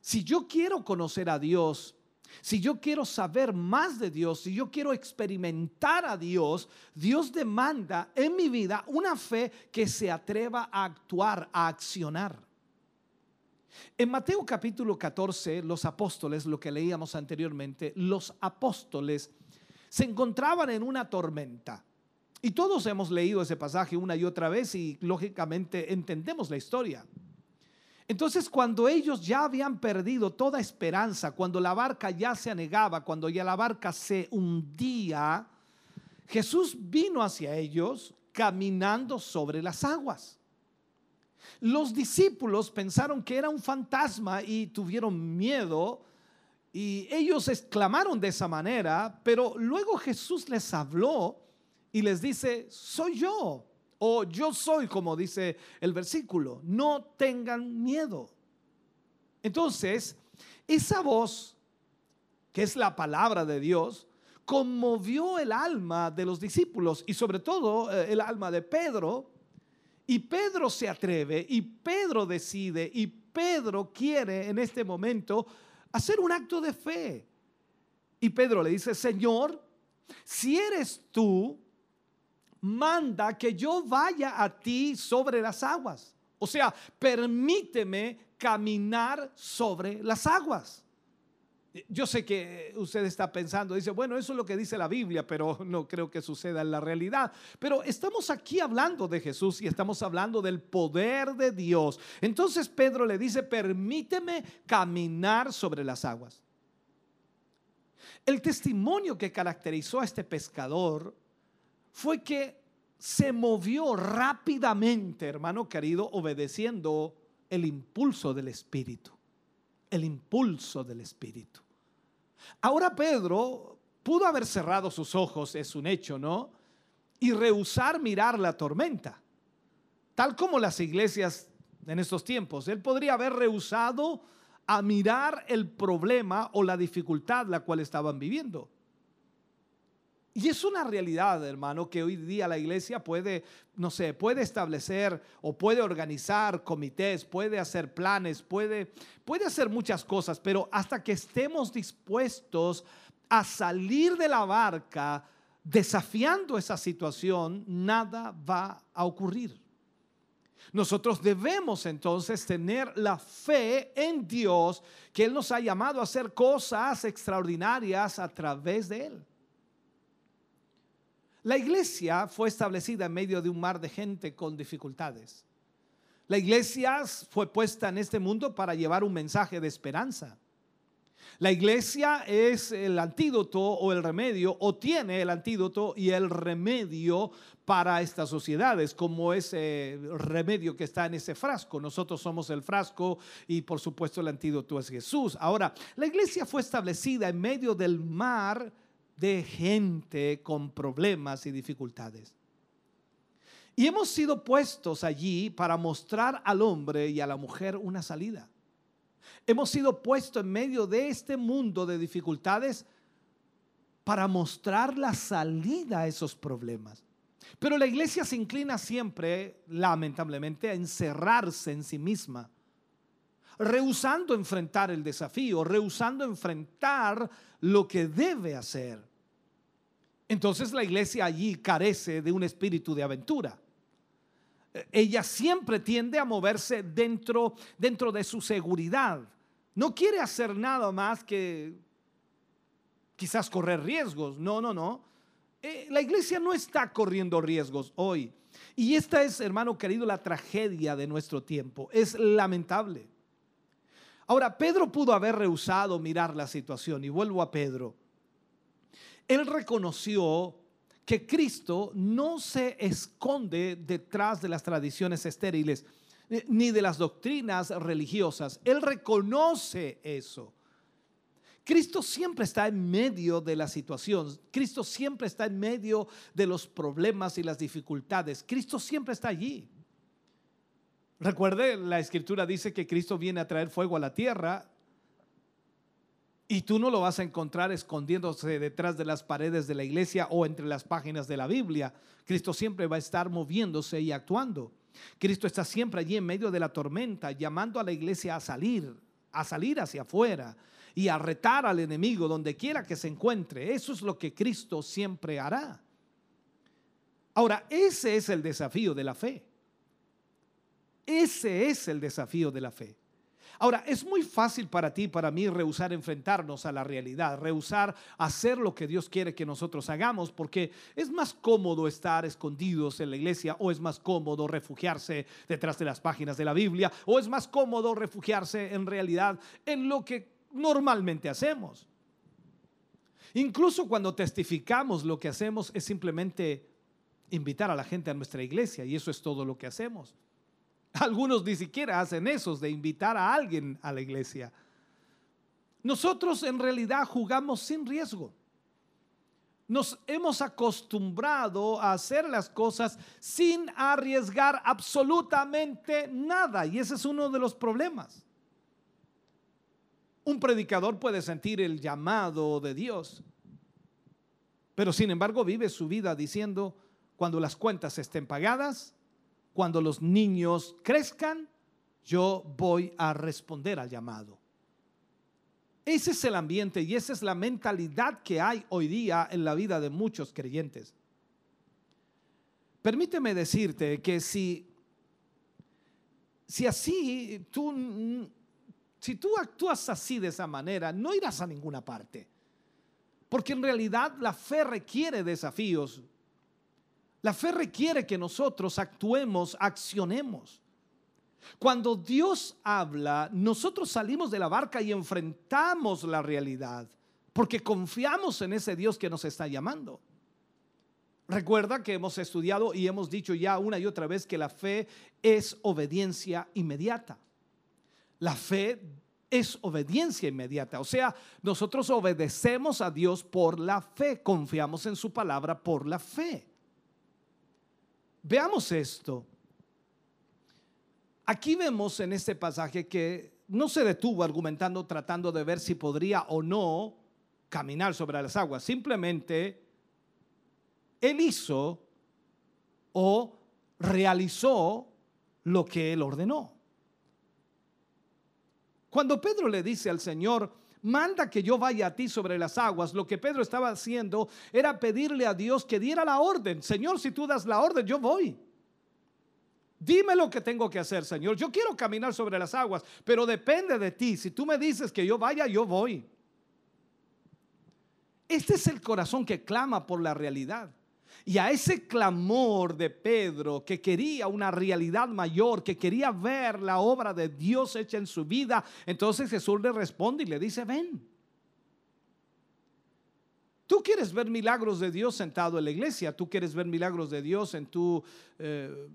Si yo quiero conocer a Dios, si yo quiero saber más de Dios, si yo quiero experimentar a Dios, Dios demanda en mi vida una fe que se atreva a actuar, a accionar. En Mateo capítulo 14, los apóstoles, lo que leíamos anteriormente, los apóstoles se encontraban en una tormenta. Y todos hemos leído ese pasaje una y otra vez y lógicamente entendemos la historia. Entonces cuando ellos ya habían perdido toda esperanza, cuando la barca ya se anegaba, cuando ya la barca se hundía, Jesús vino hacia ellos caminando sobre las aguas. Los discípulos pensaron que era un fantasma y tuvieron miedo y ellos exclamaron de esa manera, pero luego Jesús les habló y les dice, soy yo o yo soy, como dice el versículo, no tengan miedo. Entonces, esa voz, que es la palabra de Dios, conmovió el alma de los discípulos y sobre todo eh, el alma de Pedro. Y Pedro se atreve y Pedro decide y Pedro quiere en este momento hacer un acto de fe. Y Pedro le dice, Señor, si eres tú, manda que yo vaya a ti sobre las aguas. O sea, permíteme caminar sobre las aguas. Yo sé que usted está pensando, dice, bueno, eso es lo que dice la Biblia, pero no creo que suceda en la realidad. Pero estamos aquí hablando de Jesús y estamos hablando del poder de Dios. Entonces Pedro le dice, permíteme caminar sobre las aguas. El testimonio que caracterizó a este pescador fue que se movió rápidamente, hermano querido, obedeciendo el impulso del Espíritu. El impulso del Espíritu. Ahora Pedro pudo haber cerrado sus ojos, es un hecho, ¿no? Y rehusar mirar la tormenta, tal como las iglesias en estos tiempos. Él podría haber rehusado a mirar el problema o la dificultad la cual estaban viviendo. Y es una realidad, hermano, que hoy día la iglesia puede, no sé, puede establecer o puede organizar comités, puede hacer planes, puede, puede hacer muchas cosas, pero hasta que estemos dispuestos a salir de la barca desafiando esa situación, nada va a ocurrir. Nosotros debemos entonces tener la fe en Dios, que Él nos ha llamado a hacer cosas extraordinarias a través de Él. La iglesia fue establecida en medio de un mar de gente con dificultades. La iglesia fue puesta en este mundo para llevar un mensaje de esperanza. La iglesia es el antídoto o el remedio, o tiene el antídoto y el remedio para estas sociedades, como ese remedio que está en ese frasco. Nosotros somos el frasco y por supuesto el antídoto es Jesús. Ahora, la iglesia fue establecida en medio del mar de gente con problemas y dificultades. Y hemos sido puestos allí para mostrar al hombre y a la mujer una salida. Hemos sido puestos en medio de este mundo de dificultades para mostrar la salida a esos problemas. Pero la iglesia se inclina siempre, lamentablemente, a encerrarse en sí misma, rehusando enfrentar el desafío, rehusando enfrentar lo que debe hacer. Entonces la iglesia allí carece de un espíritu de aventura. Ella siempre tiende a moverse dentro, dentro de su seguridad. No quiere hacer nada más que quizás correr riesgos. No, no, no. Eh, la iglesia no está corriendo riesgos hoy. Y esta es, hermano querido, la tragedia de nuestro tiempo. Es lamentable. Ahora, Pedro pudo haber rehusado mirar la situación, y vuelvo a Pedro. Él reconoció que Cristo no se esconde detrás de las tradiciones estériles ni de las doctrinas religiosas. Él reconoce eso. Cristo siempre está en medio de la situación. Cristo siempre está en medio de los problemas y las dificultades. Cristo siempre está allí. Recuerde, la escritura dice que Cristo viene a traer fuego a la tierra y tú no lo vas a encontrar escondiéndose detrás de las paredes de la iglesia o entre las páginas de la Biblia. Cristo siempre va a estar moviéndose y actuando. Cristo está siempre allí en medio de la tormenta, llamando a la iglesia a salir, a salir hacia afuera y a retar al enemigo donde quiera que se encuentre. Eso es lo que Cristo siempre hará. Ahora, ese es el desafío de la fe. Ese es el desafío de la fe. Ahora, es muy fácil para ti, para mí, rehusar enfrentarnos a la realidad, rehusar hacer lo que Dios quiere que nosotros hagamos, porque es más cómodo estar escondidos en la iglesia o es más cómodo refugiarse detrás de las páginas de la Biblia o es más cómodo refugiarse en realidad en lo que normalmente hacemos. Incluso cuando testificamos, lo que hacemos es simplemente invitar a la gente a nuestra iglesia y eso es todo lo que hacemos. Algunos ni siquiera hacen eso de invitar a alguien a la iglesia. Nosotros en realidad jugamos sin riesgo. Nos hemos acostumbrado a hacer las cosas sin arriesgar absolutamente nada y ese es uno de los problemas. Un predicador puede sentir el llamado de Dios, pero sin embargo vive su vida diciendo, cuando las cuentas estén pagadas, cuando los niños crezcan, yo voy a responder al llamado. Ese es el ambiente y esa es la mentalidad que hay hoy día en la vida de muchos creyentes. Permíteme decirte que si, si así tú si tú actúas así de esa manera, no irás a ninguna parte. Porque en realidad la fe requiere desafíos. La fe requiere que nosotros actuemos, accionemos. Cuando Dios habla, nosotros salimos de la barca y enfrentamos la realidad, porque confiamos en ese Dios que nos está llamando. Recuerda que hemos estudiado y hemos dicho ya una y otra vez que la fe es obediencia inmediata. La fe es obediencia inmediata. O sea, nosotros obedecemos a Dios por la fe, confiamos en su palabra por la fe. Veamos esto. Aquí vemos en este pasaje que no se detuvo argumentando, tratando de ver si podría o no caminar sobre las aguas. Simplemente él hizo o realizó lo que él ordenó. Cuando Pedro le dice al Señor, manda que yo vaya a ti sobre las aguas, lo que Pedro estaba haciendo era pedirle a Dios que diera la orden. Señor, si tú das la orden, yo voy. Dime lo que tengo que hacer, Señor. Yo quiero caminar sobre las aguas, pero depende de ti. Si tú me dices que yo vaya, yo voy. Este es el corazón que clama por la realidad. Y a ese clamor de Pedro que quería una realidad mayor, que quería ver la obra de Dios hecha en su vida, entonces Jesús le responde y le dice, ven. Tú quieres ver milagros de Dios sentado en la iglesia, tú quieres ver milagros de Dios en tu... Eh,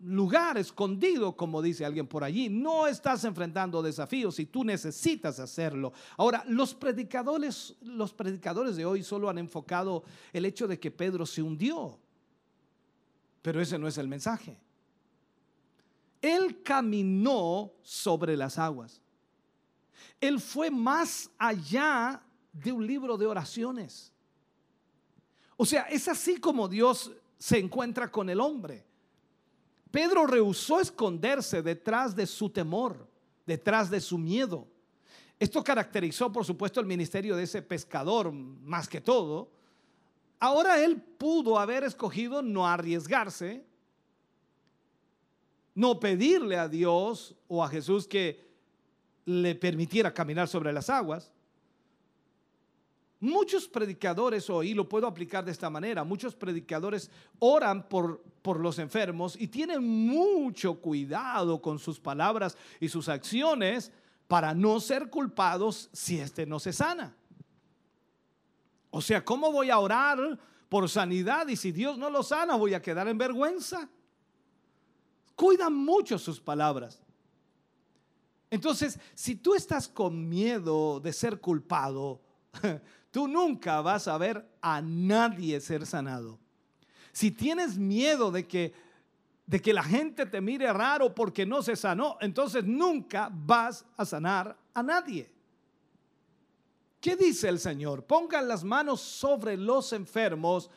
lugar escondido, como dice alguien por allí. No estás enfrentando desafíos y tú necesitas hacerlo. Ahora, los predicadores, los predicadores de hoy solo han enfocado el hecho de que Pedro se hundió. Pero ese no es el mensaje. Él caminó sobre las aguas. Él fue más allá de un libro de oraciones. O sea, es así como Dios se encuentra con el hombre. Pedro rehusó esconderse detrás de su temor, detrás de su miedo. Esto caracterizó, por supuesto, el ministerio de ese pescador más que todo. Ahora él pudo haber escogido no arriesgarse, no pedirle a Dios o a Jesús que le permitiera caminar sobre las aguas. Muchos predicadores hoy, lo puedo aplicar de esta manera, muchos predicadores oran por, por los enfermos y tienen mucho cuidado con sus palabras y sus acciones para no ser culpados si éste no se sana. O sea, ¿cómo voy a orar por sanidad y si Dios no lo sana voy a quedar en vergüenza? Cuidan mucho sus palabras. Entonces, si tú estás con miedo de ser culpado, Tú nunca vas a ver a nadie ser sanado. Si tienes miedo de que, de que la gente te mire raro porque no se sanó, entonces nunca vas a sanar a nadie. ¿Qué dice el Señor? Pongan las manos sobre los enfermos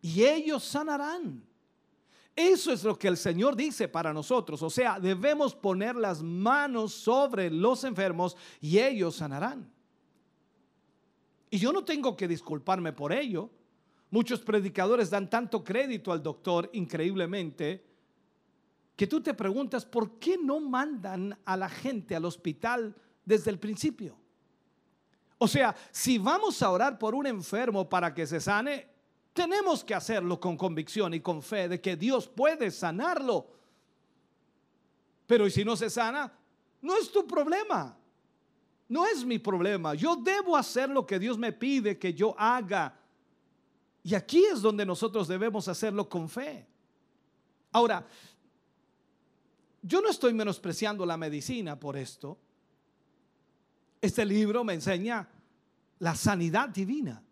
y ellos sanarán. Eso es lo que el Señor dice para nosotros. O sea, debemos poner las manos sobre los enfermos y ellos sanarán. Y yo no tengo que disculparme por ello. Muchos predicadores dan tanto crédito al doctor, increíblemente, que tú te preguntas, ¿por qué no mandan a la gente al hospital desde el principio? O sea, si vamos a orar por un enfermo para que se sane, tenemos que hacerlo con convicción y con fe de que Dios puede sanarlo. Pero ¿y si no se sana? No es tu problema no es mi problema. Yo debo hacer lo que Dios me pide que yo haga. Y aquí es donde nosotros debemos hacerlo con fe. Ahora, yo no estoy menospreciando la medicina por esto. Este libro me enseña la sanidad divina.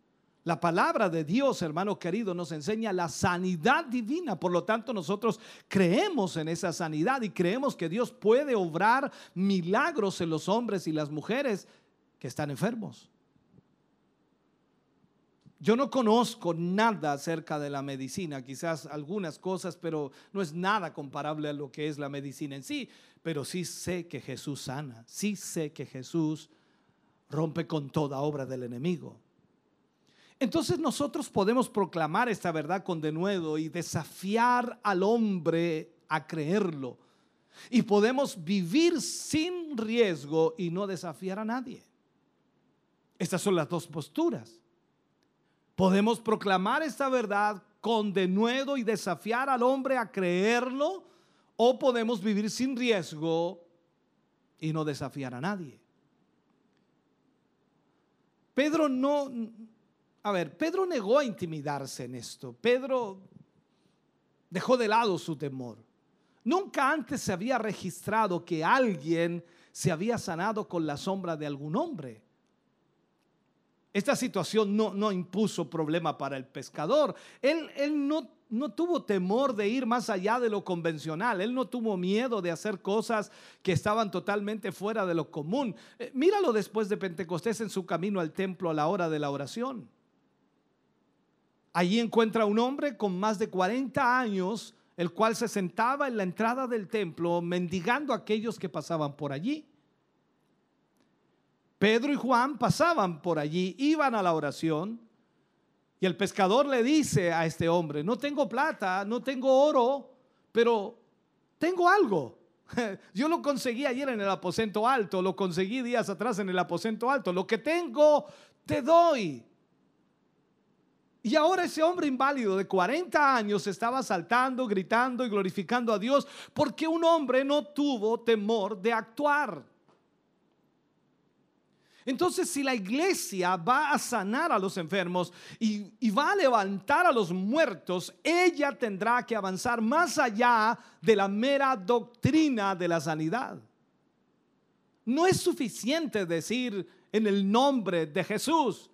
La palabra de Dios, hermano querido, nos enseña la sanidad divina. Por lo tanto, nosotros creemos en esa sanidad y creemos que Dios puede obrar milagros en los hombres y las mujeres que están enfermos. Yo no conozco nada acerca de la medicina, quizás algunas cosas, pero no es nada comparable a lo que es la medicina en sí. Pero sí sé que Jesús sana, sí sé que Jesús rompe con toda obra del enemigo. Entonces nosotros podemos proclamar esta verdad con denuedo y desafiar al hombre a creerlo. Y podemos vivir sin riesgo y no desafiar a nadie. Estas son las dos posturas. Podemos proclamar esta verdad con denuedo y desafiar al hombre a creerlo o podemos vivir sin riesgo y no desafiar a nadie. Pedro no, a ver, Pedro negó a intimidarse en esto. Pedro dejó de lado su temor. Nunca antes se había registrado que alguien se había sanado con la sombra de algún hombre. Esta situación no, no impuso problema para el pescador. Él, él no, no tuvo temor de ir más allá de lo convencional. Él no tuvo miedo de hacer cosas que estaban totalmente fuera de lo común. Eh, míralo después de Pentecostés en su camino al templo a la hora de la oración. Allí encuentra un hombre con más de 40 años, el cual se sentaba en la entrada del templo mendigando a aquellos que pasaban por allí. Pedro y Juan pasaban por allí, iban a la oración, y el pescador le dice a este hombre, no tengo plata, no tengo oro, pero tengo algo. Yo lo conseguí ayer en el aposento alto, lo conseguí días atrás en el aposento alto. Lo que tengo, te doy. Y ahora ese hombre inválido de 40 años estaba saltando, gritando y glorificando a Dios porque un hombre no tuvo temor de actuar. Entonces, si la iglesia va a sanar a los enfermos y, va a levantar a los muertos, ella tendrá que avanzar más allá de la mera doctrina de la sanidad. No es suficiente decir en el nombre de Jesús.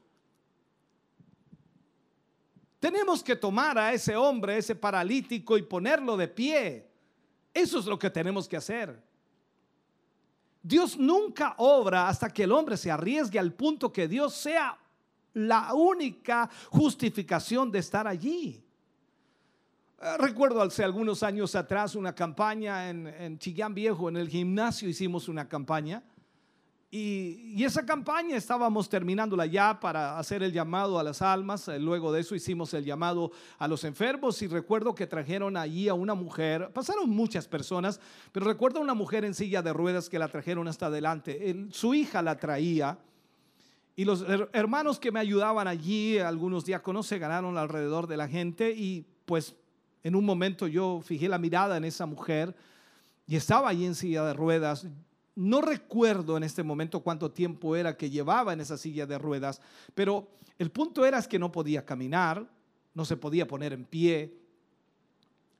Tenemos que tomar a ese hombre, ese paralítico, y ponerlo de pie. Eso es lo que tenemos que hacer. Dios nunca obra hasta que el hombre se arriesgue al punto que Dios sea la única justificación de estar allí. Eh, recuerdo hace algunos años atrás una campaña en, en Chillán Viejo, en el gimnasio hicimos una campaña y, esa campaña estábamos terminándola ya para hacer el llamado a las almas. Eh, luego de eso hicimos el llamado a los enfermos y recuerdo que trajeron allí a una mujer. Pasaron muchas personas, pero recuerdo a una mujer en silla de ruedas que la trajeron hasta adelante. su hija la traía. Y los hermanos que me ayudaban allí, algunos diáconos, se ganaron alrededor de la gente y pues en un momento yo fijé la mirada en esa mujer y estaba allí en silla de ruedas. No recuerdo en este momento cuánto tiempo era que llevaba en esa silla de ruedas, pero el punto era que no podía caminar, no se podía poner en pie.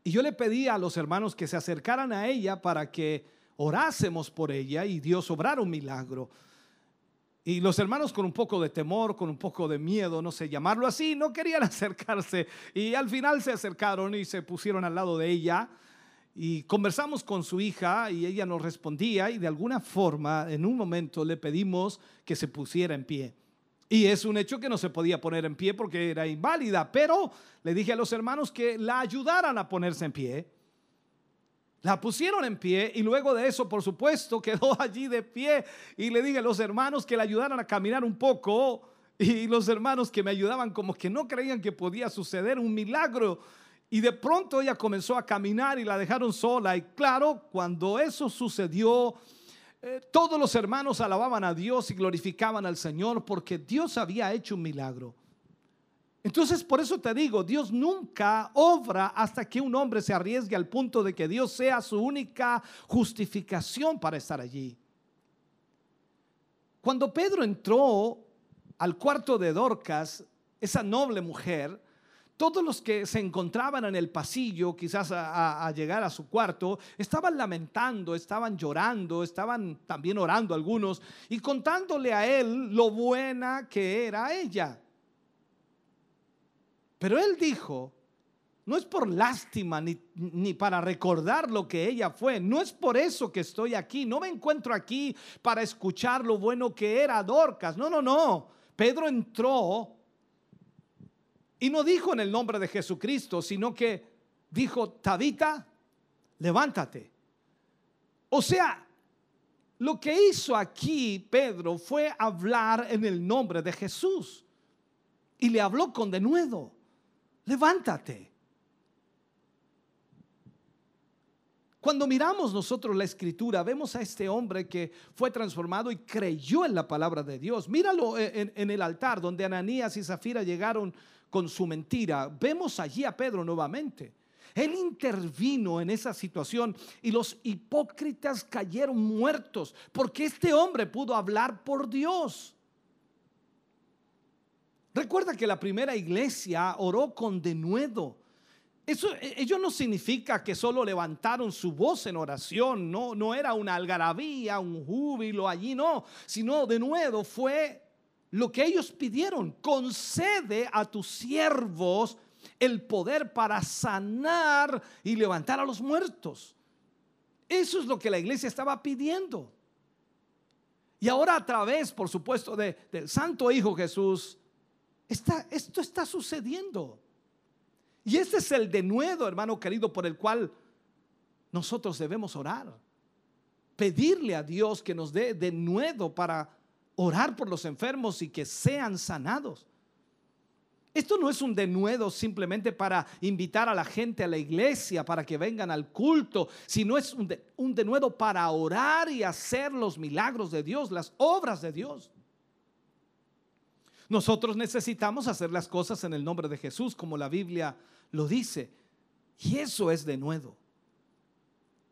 Y yo le pedí a los hermanos que se acercaran a ella para que orásemos por ella y Dios obrara un milagro. Y los hermanos con un poco de temor, con un poco de miedo, no sé llamarlo así, no querían acercarse. Y al final se acercaron y se pusieron al lado de ella y conversamos con su hija y ella nos respondía y de alguna forma en un momento le pedimos que se pusiera en pie. Y es un hecho que no se podía poner en pie porque era inválida, pero le dije a los hermanos que la ayudaran a ponerse en pie. La pusieron en pie y luego de eso, por supuesto, quedó allí de pie y le dije a los hermanos que la ayudaran a caminar un poco y los hermanos que me ayudaban como que no creían que podía suceder un milagro y de pronto ella comenzó a caminar y la dejaron sola. Y claro, cuando eso sucedió, eh, todos los hermanos alababan a Dios y glorificaban al Señor porque Dios había hecho un milagro. Entonces, por eso te digo, Dios nunca obra hasta que un hombre se arriesgue al punto de que Dios sea su única justificación para estar allí. Cuando Pedro entró al cuarto de Dorcas, esa noble mujer, todos los que se encontraban en el pasillo, quizás a, llegar a su cuarto, estaban lamentando, estaban llorando, estaban también orando algunos y contándole a él lo buena que era ella. Pero él dijo, no es por lástima ni, ni, para recordar lo que ella fue. No es por eso que estoy aquí. No me encuentro aquí para escuchar lo bueno que era Dorcas. No, no, no. Pedro entró y no dijo en el nombre de Jesucristo, sino que dijo, Tabita, levántate. O sea, lo que hizo aquí Pedro fue hablar en el nombre de Jesús. Y le habló con denuedo, levántate. Cuando miramos nosotros la escritura, vemos a este hombre que fue transformado y creyó en la palabra de Dios. Míralo en, en el altar donde Ananías y Zafira llegaron con su mentira. Vemos allí a Pedro nuevamente. Él intervino en esa situación y los hipócritas cayeron muertos porque este hombre pudo hablar por Dios. Recuerda que la primera iglesia oró con denuedo. Eso ello no significa que solo levantaron su voz en oración, no, no era una algarabía, un júbilo allí, no, sino de nuevo fue lo que ellos pidieron. Concede a tus siervos el poder para sanar y levantar a los muertos. Eso es lo que la iglesia estaba pidiendo. Y ahora a través, por supuesto, de, del Santo Hijo Jesús, está, esto está sucediendo. Y ese es el denuedo, hermano querido, por el cual nosotros debemos orar. Pedirle a Dios que nos dé denuedo para orar por los enfermos y que sean sanados. Esto no es un denuedo simplemente para invitar a la gente a la iglesia para que vengan al culto, sino es un, denuedo para orar y hacer los milagros de Dios, las obras de Dios. Nosotros necesitamos hacer las cosas en el nombre de Jesús, como la Biblia lo dice. Y eso es denuedo.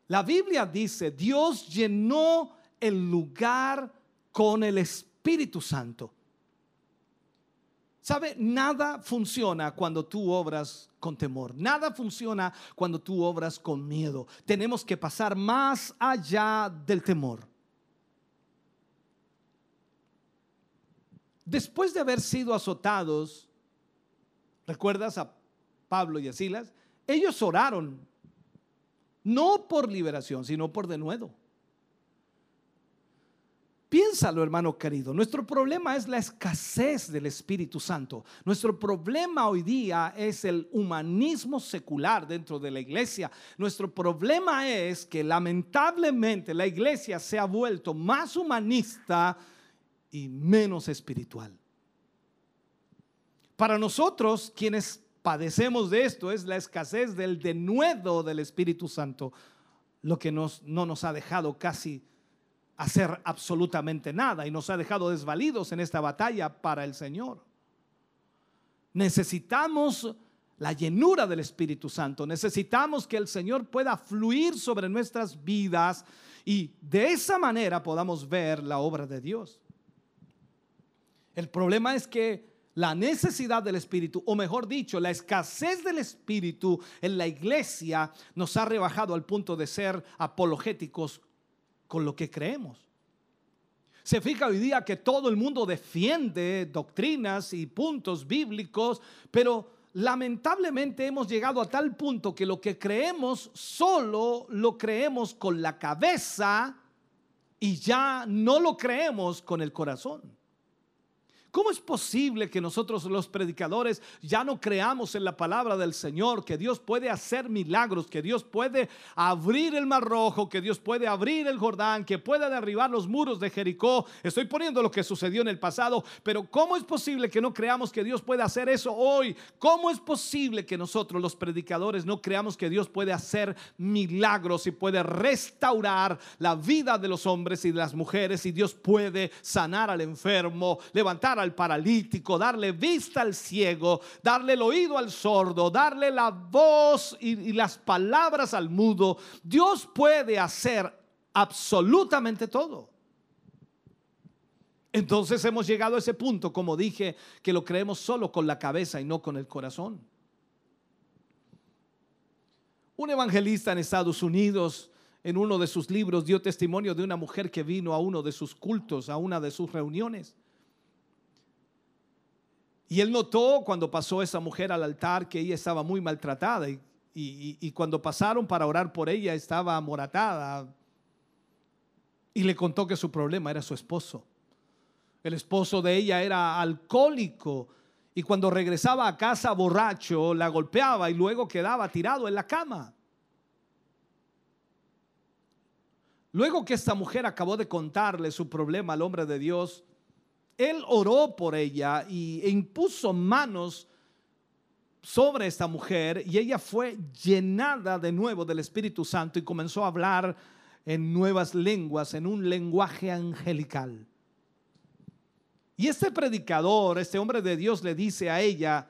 La Biblia dice, Dios llenó el lugar con el Espíritu Santo. ¿Sabe? Nada funciona cuando tú obras con temor. Nada funciona cuando tú obras con miedo. Tenemos que pasar más allá del temor. Después de haber sido azotados, ¿recuerdas a Pablo y a Silas? Ellos oraron, no por liberación, sino por denuedo. Piénsalo, hermano querido. Nuestro problema es la escasez del Espíritu Santo. Nuestro problema hoy día es el humanismo secular dentro de la iglesia. Nuestro problema es que lamentablemente la iglesia se ha vuelto más humanista y menos espiritual. Para nosotros, quienes padecemos de esto, es la escasez del denuedo del Espíritu Santo, lo que nos, no nos ha dejado casi hacer absolutamente nada y nos ha dejado desvalidos en esta batalla para el Señor. Necesitamos la llenura del Espíritu Santo. Necesitamos que el Señor pueda fluir sobre nuestras vidas y de esa manera podamos ver la obra de Dios. El problema es que la necesidad del Espíritu, o mejor dicho, la escasez del Espíritu en la iglesia nos ha rebajado al punto de ser apologéticos con lo que creemos. Se fija hoy día que todo el mundo defiende doctrinas y puntos bíblicos, pero lamentablemente hemos llegado a tal punto que lo que creemos solo lo creemos con la cabeza y ya no lo creemos con el corazón. ¿Cómo es posible que nosotros los predicadores ya no creamos en la palabra del Señor, que Dios puede hacer milagros, que Dios puede abrir el mar rojo, que Dios puede abrir el Jordán, que puede derribar los muros de Jericó? Estoy poniendo lo que sucedió en el pasado, pero ¿cómo es posible que no creamos que Dios puede hacer eso hoy? ¿Cómo es posible que nosotros los predicadores no creamos que Dios puede hacer milagros y puede restaurar la vida de los hombres y de las mujeres y Dios puede sanar al enfermo, levantar al paralítico, darle vista al ciego, darle el oído al sordo, darle la voz y, y las palabras al mudo. Dios puede hacer absolutamente todo. Entonces hemos llegado a ese punto, como dije, que lo creemos solo con la cabeza y no con el corazón. Un evangelista en Estados Unidos, en uno de sus libros, dio testimonio de una mujer que vino a uno de sus cultos, a una de sus reuniones. Y él notó cuando pasó esa mujer al altar que ella estaba muy maltratada y, cuando pasaron para orar por ella estaba amoratada y le contó que su problema era su esposo. El esposo de ella era alcohólico y cuando regresaba a casa borracho la golpeaba y luego quedaba tirado en la cama. Luego que esta mujer acabó de contarle su problema al hombre de Dios, él oró por ella y, e impuso manos sobre esta mujer y ella fue llenada de nuevo del Espíritu Santo y comenzó a hablar en nuevas lenguas, en un lenguaje angelical. Y este predicador, este hombre de Dios le dice a ella,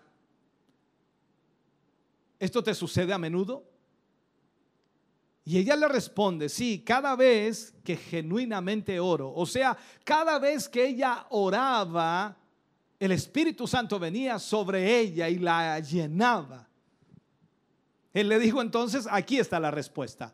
¿esto te sucede a menudo? Y ella le responde, sí, cada vez que genuinamente oro, o sea, cada vez que ella oraba, el Espíritu Santo venía sobre ella y la llenaba. Él le dijo entonces, aquí está la respuesta.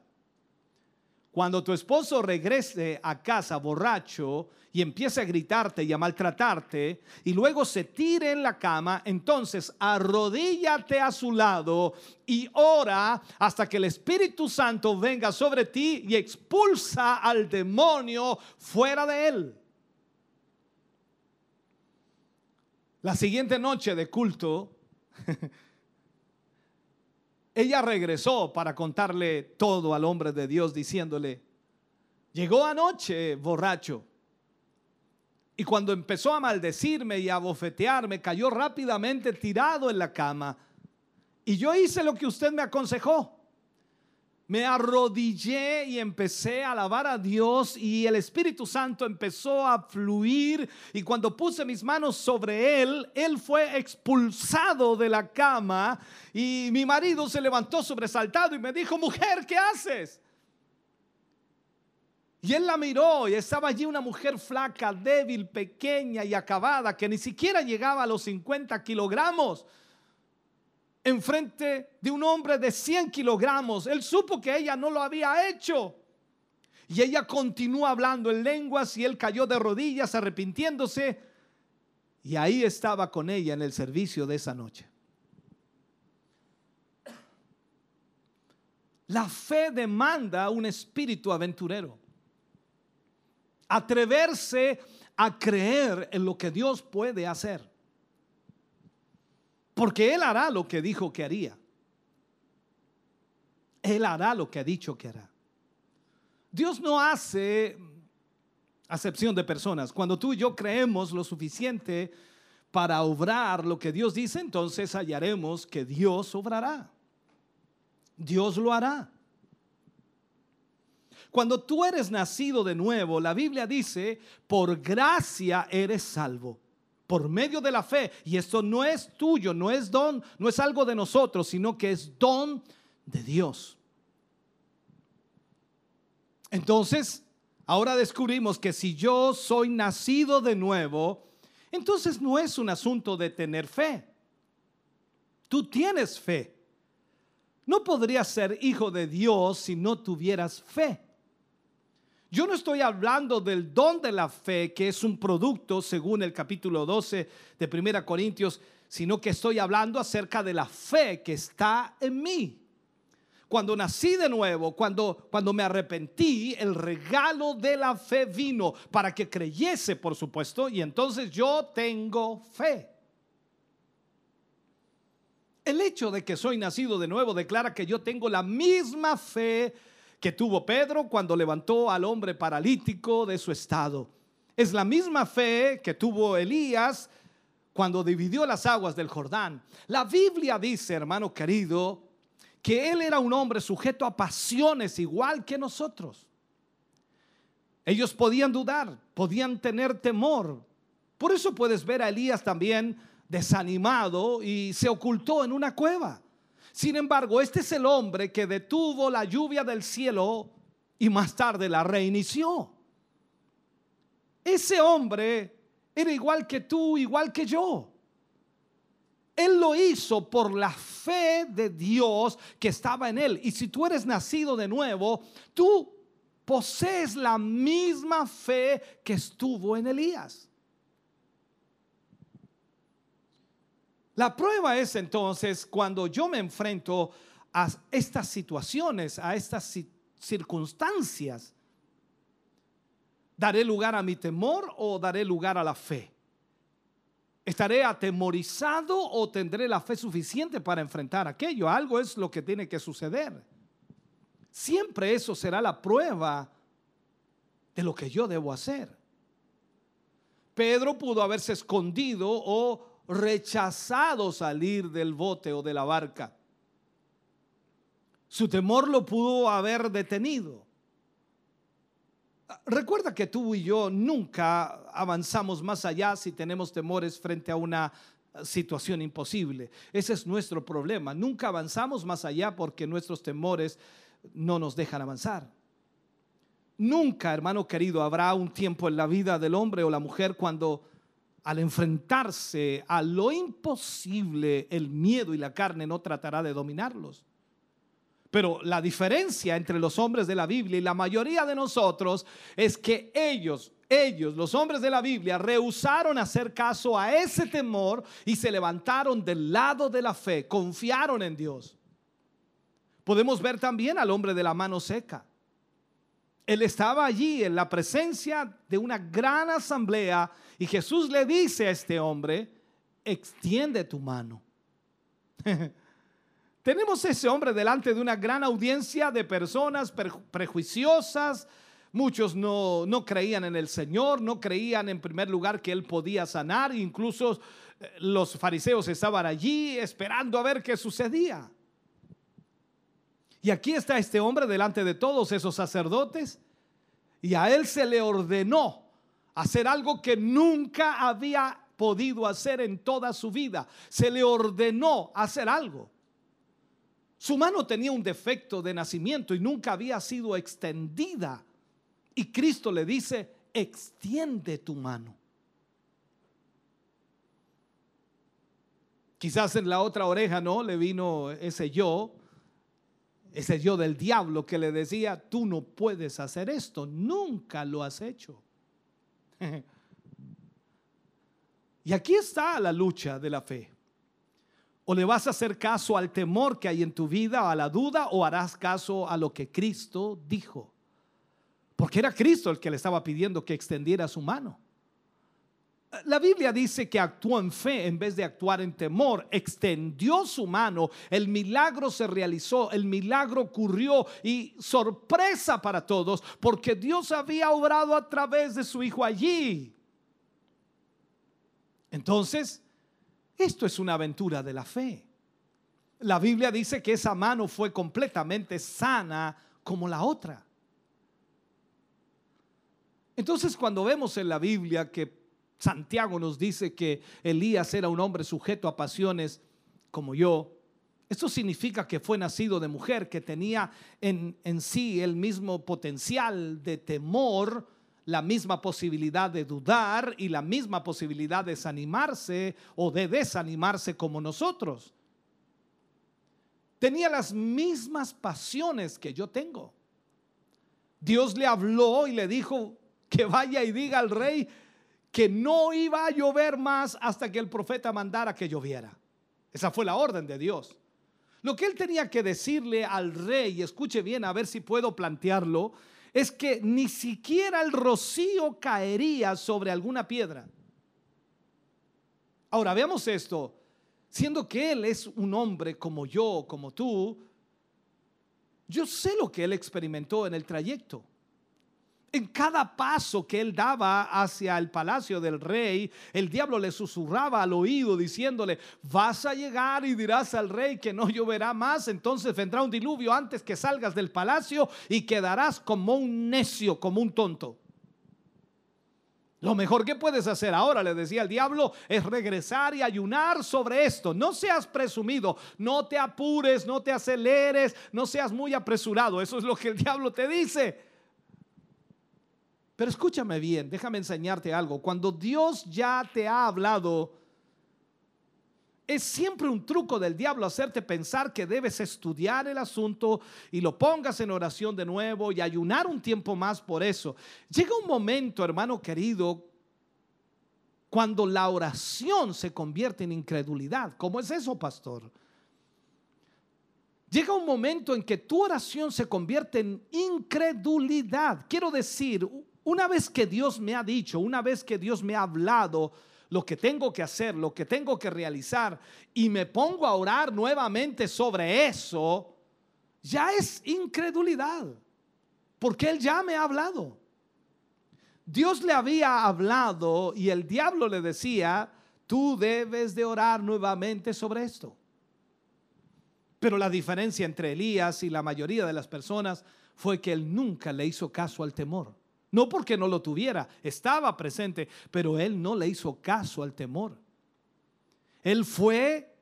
Cuando tu esposo regrese a casa borracho y empiece a gritarte y a maltratarte y luego se tire en la cama, entonces arrodíllate a su lado y ora hasta que el Espíritu Santo venga sobre ti y expulsa al demonio fuera de él. La siguiente noche de culto, ella regresó para contarle todo al hombre de Dios, diciéndole, llegó anoche borracho. Y cuando empezó a maldecirme y a bofetearme, cayó rápidamente tirado en la cama. Y yo hice lo que usted me aconsejó me arrodillé y empecé a alabar a Dios y el Espíritu Santo empezó a fluir y cuando puse mis manos sobre él, él fue expulsado de la cama y mi marido se levantó sobresaltado y me dijo, mujer, ¿qué haces? Y él la miró y estaba allí una mujer flaca, débil, pequeña y acabada que ni siquiera llegaba a los 50 kilogramos enfrente de un hombre de 100 kilogramos. Él supo que ella no lo había hecho. Y ella continuó hablando en lenguas y él cayó de rodillas arrepintiéndose. Y ahí estaba con ella en el servicio de esa noche. La fe demanda un espíritu aventurero. Atreverse a creer en lo que Dios puede hacer. Porque Él hará lo que dijo que haría. Él hará lo que ha dicho que hará. Dios no hace acepción de personas. Cuando tú y yo creemos lo suficiente para obrar lo que Dios dice, entonces hallaremos que Dios obrará. Dios lo hará. Cuando tú eres nacido de nuevo, la Biblia dice, por gracia eres salvo por medio de la fe. Y esto no es tuyo, no es don, no es algo de nosotros, sino que es don de Dios. Entonces, ahora descubrimos que si yo soy nacido de nuevo, entonces no es un asunto de tener fe. Tú tienes fe. No podrías ser hijo de Dios si no tuvieras fe. Yo no estoy hablando del don de la fe, que es un producto, según el capítulo 12 de 1 Corintios, sino que estoy hablando acerca de la fe que está en mí. Cuando nací de nuevo, cuando, cuando me arrepentí, el regalo de la fe vino para que creyese, por supuesto, y entonces yo tengo fe. El hecho de que soy nacido de nuevo declara que yo tengo la misma fe que tuvo Pedro cuando levantó al hombre paralítico de su estado. Es la misma fe que tuvo Elías cuando dividió las aguas del Jordán. La Biblia dice, hermano querido, que él era un hombre sujeto a pasiones igual que nosotros. Ellos podían dudar, podían tener temor. Por eso puedes ver a Elías también desanimado y se ocultó en una cueva. Sin embargo, este es el hombre que detuvo la lluvia del cielo y más tarde la reinició. Ese hombre era igual que tú, igual que yo. Él lo hizo por la fe de Dios que estaba en él. Y si tú eres nacido de nuevo, tú posees la misma fe que estuvo en Elías. La prueba es entonces cuando yo me enfrento a estas situaciones, a estas circunstancias, ¿daré lugar a mi temor o daré lugar a la fe? ¿Estaré atemorizado o tendré la fe suficiente para enfrentar aquello? Algo es lo que tiene que suceder. Siempre eso será la prueba de lo que yo debo hacer. Pedro pudo haberse escondido o rechazado salir del bote o de la barca. Su temor lo pudo haber detenido. Recuerda que tú y yo nunca avanzamos más allá si tenemos temores frente a una situación imposible. Ese es nuestro problema. Nunca avanzamos más allá porque nuestros temores no nos dejan avanzar. Nunca, hermano querido, habrá un tiempo en la vida del hombre o la mujer cuando al enfrentarse a lo imposible, el miedo y la carne no tratará de dominarlos. Pero la diferencia entre los hombres de la Biblia y la mayoría de nosotros es que ellos, ellos, los hombres de la Biblia, rehusaron hacer caso a ese temor y se levantaron del lado de la fe, confiaron en Dios. Podemos ver también al hombre de la mano seca. Él estaba allí en la presencia de una gran asamblea y Jesús le dice a este hombre, extiende tu mano. tenemos ese hombre delante de una gran audiencia de personas prejuiciosas. Muchos no, no creían en el Señor, no creían en primer lugar que Él podía sanar. Incluso eh, los fariseos estaban allí esperando a ver qué sucedía. Y aquí está este hombre delante de todos esos sacerdotes y a él se le ordenó hacer algo que nunca había podido hacer en toda su vida. Se le ordenó hacer algo. Su mano tenía un defecto de nacimiento y nunca había sido extendida. Y Cristo le dice, extiende tu mano. Quizás en la otra oreja, ¿no? Le vino ese yo, ese yo del diablo que le decía, tú no puedes hacer esto, nunca lo has hecho. y aquí está la lucha de la fe. O le vas a hacer caso al temor que hay en tu vida, a la duda, o harás caso a lo que Cristo dijo. Porque era Cristo el que le estaba pidiendo que extendiera su mano. La Biblia dice que actuó en fe en vez de actuar en temor. Extendió su mano, el milagro se realizó, el milagro ocurrió y sorpresa para todos porque Dios había obrado a través de su Hijo allí. Entonces, esto es una aventura de la fe. La Biblia dice que esa mano fue completamente sana como la otra. Entonces cuando vemos en la Biblia que Santiago nos dice que Elías era un hombre sujeto a pasiones como yo, esto significa que fue nacido de mujer, que tenía en, en sí el mismo potencial de temor, la misma posibilidad de dudar y la misma posibilidad de desanimarse o de desanimarse como nosotros. Tenía las mismas pasiones que yo tengo. Dios le habló y le dijo que vaya y diga al rey que no iba a llover más hasta que el profeta mandara que lloviera. Esa fue la orden de Dios. Lo que él tenía que decirle al rey, escuche bien a ver si puedo plantearlo, es que ni siquiera el rocío caería sobre alguna piedra. Ahora veamos esto, siendo que Él es un hombre como yo, como tú, yo sé lo que Él experimentó en el trayecto. En cada paso que él daba hacia el palacio del rey, el diablo le susurraba al oído diciéndole, vas a llegar y dirás al rey que no lloverá más, entonces vendrá un diluvio antes que salgas del palacio y quedarás como un necio, como un tonto. Lo mejor que puedes hacer ahora, le decía el diablo, es regresar y ayunar sobre esto. No seas presumido, no te apures, no te aceleres, no seas muy apresurado. Eso es lo que el diablo te dice. Pero escúchame bien, déjame enseñarte algo. Cuando Dios ya te ha hablado, es siempre un truco del diablo hacerte pensar que debes estudiar el asunto y lo pongas en oración de nuevo y ayunar un tiempo más por eso. Llega un momento, hermano querido, cuando la oración se convierte en incredulidad. ¿Cómo es eso, pastor? Llega un momento en que tu oración se convierte en incredulidad. Quiero decir, una vez que Dios me ha dicho, una vez que Dios me ha hablado lo que tengo que hacer, lo que tengo que realizar, y me pongo a orar nuevamente sobre eso, ya es incredulidad, porque Él ya me ha hablado. Dios le había hablado y el diablo le decía, tú debes de orar nuevamente sobre esto. Pero la diferencia entre Elías y la mayoría de las personas fue que él nunca le hizo caso al temor. No porque no lo tuviera, estaba presente, pero él no le hizo caso al temor. Él fue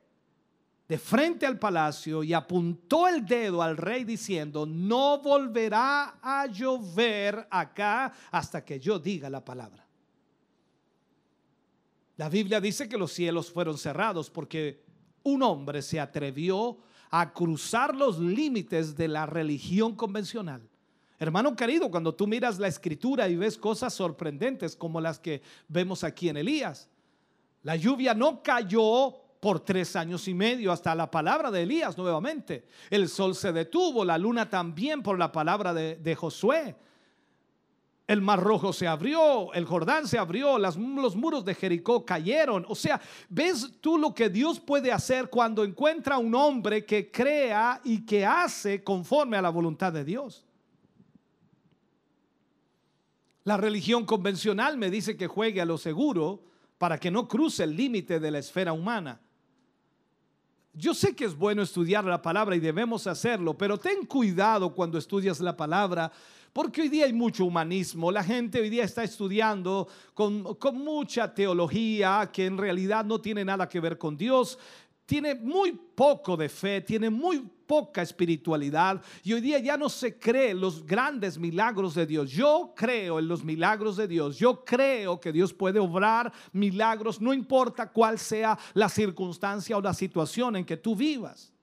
de frente al palacio y apuntó el dedo al rey diciendo, no volverá a llover acá hasta que yo diga la palabra. La Biblia dice que los cielos fueron cerrados porque un hombre se atrevió a cruzar los límites de la religión convencional Hermano querido, cuando tú miras la escritura y ves cosas sorprendentes como las que vemos aquí en Elías, la lluvia no cayó por tres años y medio hasta la palabra de Elías nuevamente. El sol se detuvo, la luna también por la palabra de, Josué. El mar rojo se abrió, el Jordán se abrió, las- los muros de Jericó cayeron. O sea, ¿ves tú lo que Dios puede hacer cuando encuentra un hombre que crea y que hace conforme a la voluntad de Dios? La religión convencional me dice que juegue a lo seguro para que no cruce el límite de la esfera humana. Yo sé que es bueno estudiar la palabra y debemos hacerlo, pero ten cuidado cuando estudias la palabra, porque hoy día hay mucho humanismo. La gente hoy día está estudiando con, con mucha teología que en realidad no tiene nada que ver con Dios. Tiene muy poco de fe, tiene muy poca espiritualidad y hoy día ya no se cree los grandes milagros de Dios. Yo creo en los milagros de Dios. Yo creo que Dios puede obrar milagros, no importa cuál sea la circunstancia o la situación en que tú vivas.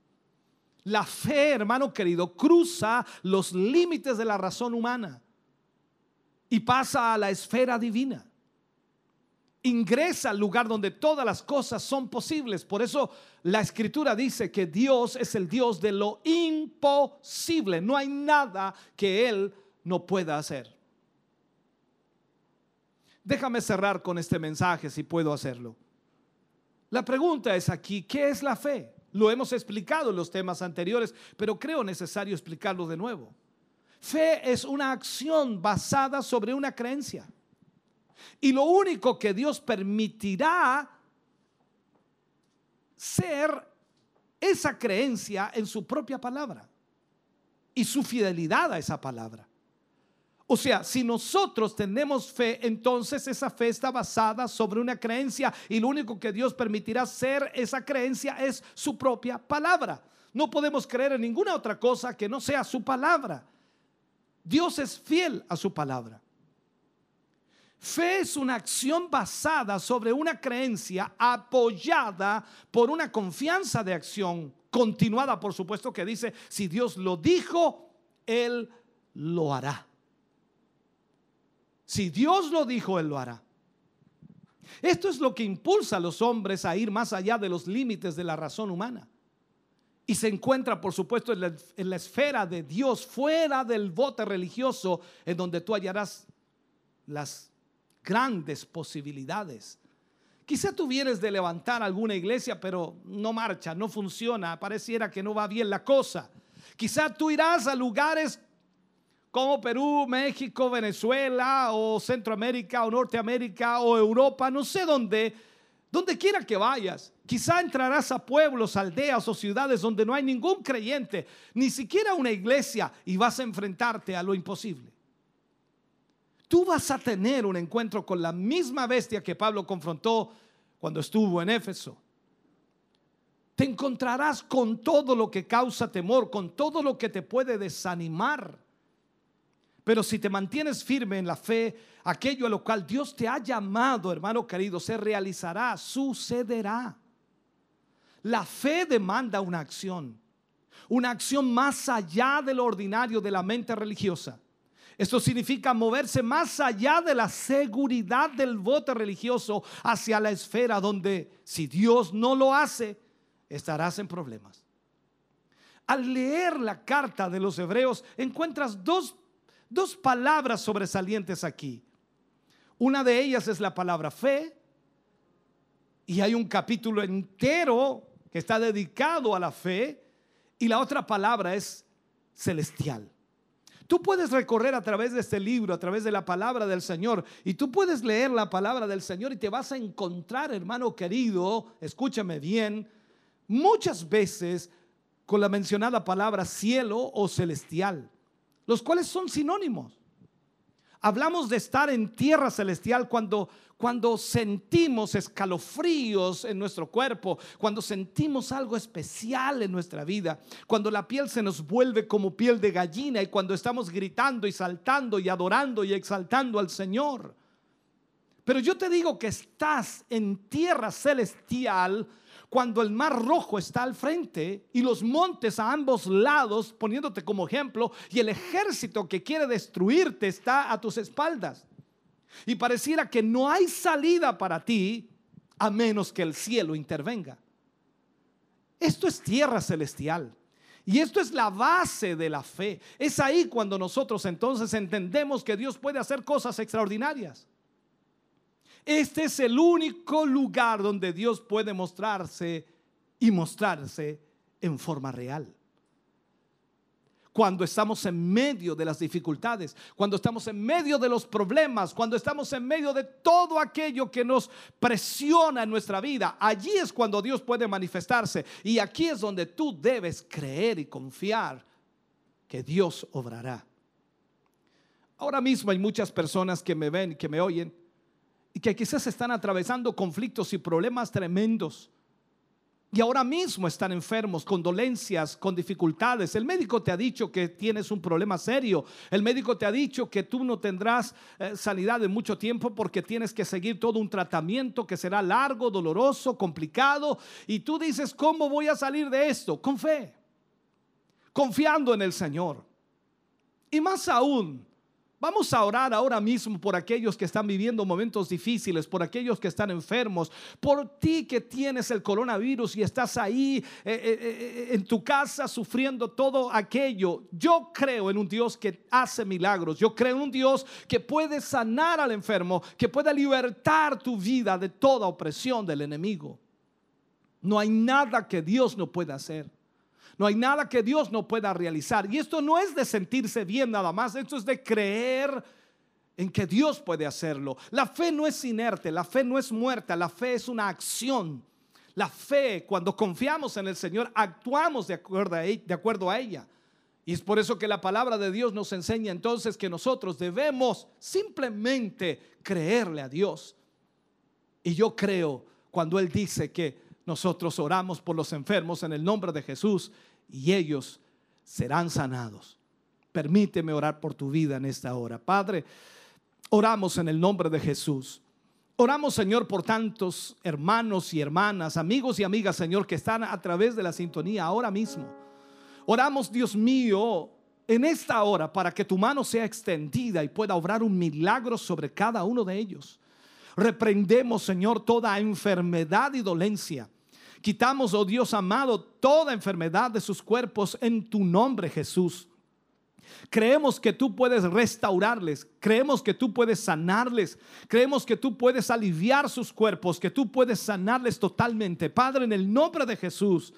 La fe, hermano querido, cruza los límites de la razón humana y pasa a la esfera divina. Ingresa al lugar donde todas las cosas son posibles. Por eso la escritura dice que Dios es el Dios de lo imposible. No hay nada que Él no pueda hacer. Déjame cerrar con este mensaje si puedo hacerlo. La pregunta es aquí, ¿qué es la fe? Lo hemos explicado en los temas anteriores, pero creo necesario explicarlo de nuevo. Fe es una acción basada sobre una creencia. Y lo único que Dios permitirá ser esa creencia en su propia palabra y su fidelidad a esa palabra. O sea, si nosotros tenemos fe, entonces esa fe está basada sobre una creencia y lo único que Dios permitirá ser esa creencia es su propia palabra. No podemos creer en ninguna otra cosa que no sea su palabra. Dios es fiel a su palabra. Fe es una acción basada sobre una creencia apoyada por una confianza de acción continuada, por supuesto, que dice, si Dios lo dijo, Él lo hará. Si Dios lo dijo, Él lo hará. Esto es lo que impulsa a los hombres a ir más allá de los límites de la razón humana. Y se encuentra, por supuesto, en la, esfera de Dios, fuera del bote religioso, en donde tú hallarás las grandes posibilidades. Quizá tú vienes de levantar alguna iglesia, pero no marcha, no funciona, pareciera que no va bien la cosa. Quizá tú irás a lugares como Perú, México, Venezuela o Centroamérica o Norteamérica o Europa, no sé dónde, donde quiera que vayas. Quizá entrarás a pueblos, aldeas o ciudades donde no hay ningún creyente, ni siquiera una iglesia, y vas a enfrentarte a lo imposible. Tú vas a tener un encuentro con la misma bestia que Pablo confrontó cuando estuvo en Éfeso. Te encontrarás con todo lo que causa temor, con todo lo que te puede desanimar. Pero si te mantienes firme en la fe, aquello a lo cual Dios te ha llamado, hermano querido, se realizará, sucederá. La fe demanda una acción, una acción más allá de lo ordinario de la mente religiosa. Esto significa moverse más allá de la seguridad del voto religioso hacia la esfera donde si Dios no lo hace, estarás en problemas. Al leer la carta de los hebreos, encuentras dos, dos palabras sobresalientes aquí. Una de ellas es la palabra fe y hay un capítulo entero que está dedicado a la fe y la otra palabra es celestial. Tú puedes recorrer a través de este libro, a través de la palabra del Señor, y tú puedes leer la palabra del Señor y te vas a encontrar, hermano querido, escúchame bien, muchas veces con la mencionada palabra cielo o celestial, los cuales son sinónimos. Hablamos de estar en tierra celestial cuando, cuando sentimos escalofríos en nuestro cuerpo, cuando sentimos algo especial en nuestra vida, cuando la piel se nos vuelve como piel de gallina y cuando estamos gritando y saltando y adorando y exaltando al Señor. Pero yo te digo que estás en tierra celestial cuando el mar rojo está al frente y los montes a ambos lados, poniéndote como ejemplo, y el ejército que quiere destruirte está a tus espaldas. Y pareciera que no hay salida para ti a menos que el cielo intervenga. Esto es tierra celestial. Y esto es la base de la fe. Es ahí cuando nosotros entonces entendemos que Dios puede hacer cosas extraordinarias. Este es el único lugar donde Dios puede mostrarse y mostrarse en forma real cuando estamos en medio de las dificultades, cuando estamos en medio de los problemas, cuando estamos en medio de todo aquello que nos presiona en nuestra vida. Allí es cuando Dios puede manifestarse. Y aquí es donde tú debes creer y confiar que Dios obrará. Ahora mismo hay muchas personas que me ven y que me oyen y que quizás están atravesando conflictos y problemas tremendos y ahora mismo están enfermos, con dolencias, con dificultades. El médico te ha dicho que tienes un problema serio. El médico te ha dicho que tú no tendrás eh, sanidad en mucho tiempo porque tienes que seguir todo un tratamiento que será largo, doloroso, complicado. Y tú dices, ¿cómo voy a salir de esto? Con fe, confiando en el Señor. Y más aún, Vamos a orar ahora mismo por aquellos que están viviendo momentos difíciles, por aquellos que están enfermos, por ti que tienes el coronavirus y estás ahí eh, eh, eh, en tu casa sufriendo todo aquello. Yo creo en un Dios que hace milagros. Yo creo en un Dios que puede sanar al enfermo, que puede libertar tu vida de toda opresión del enemigo. No hay nada que Dios no pueda hacer. No hay nada que Dios no pueda realizar. Y esto no es de sentirse bien nada más, esto es de creer en que Dios puede hacerlo. La fe no es inerte, la fe no es muerta, la fe es una acción. La fe, cuando confiamos en el Señor, actuamos de acuerdo, a, e, de acuerdo a ella. Y es por eso que la palabra de Dios nos enseña entonces que nosotros debemos simplemente creerle a Dios. Y yo creo cuando Él dice que nosotros oramos por los enfermos en el nombre de Jesús y ellos serán sanados. Permíteme orar por tu vida en esta hora. Padre, oramos en el nombre de Jesús. Oramos, Señor, por tantos hermanos y hermanas, amigos y amigas, Señor, que están a través de la sintonía ahora mismo. Oramos, Dios mío, en esta hora para que tu mano sea extendida y pueda obrar un milagro sobre cada uno de ellos. Reprendemos, Señor, toda enfermedad y dolencia. Quitamos, oh Dios amado, toda enfermedad de sus cuerpos en tu nombre, Jesús. Creemos que tú puedes restaurarles, creemos que tú puedes sanarles, creemos que tú puedes aliviar sus cuerpos, que tú puedes sanarles totalmente. Padre, en el nombre de Jesús,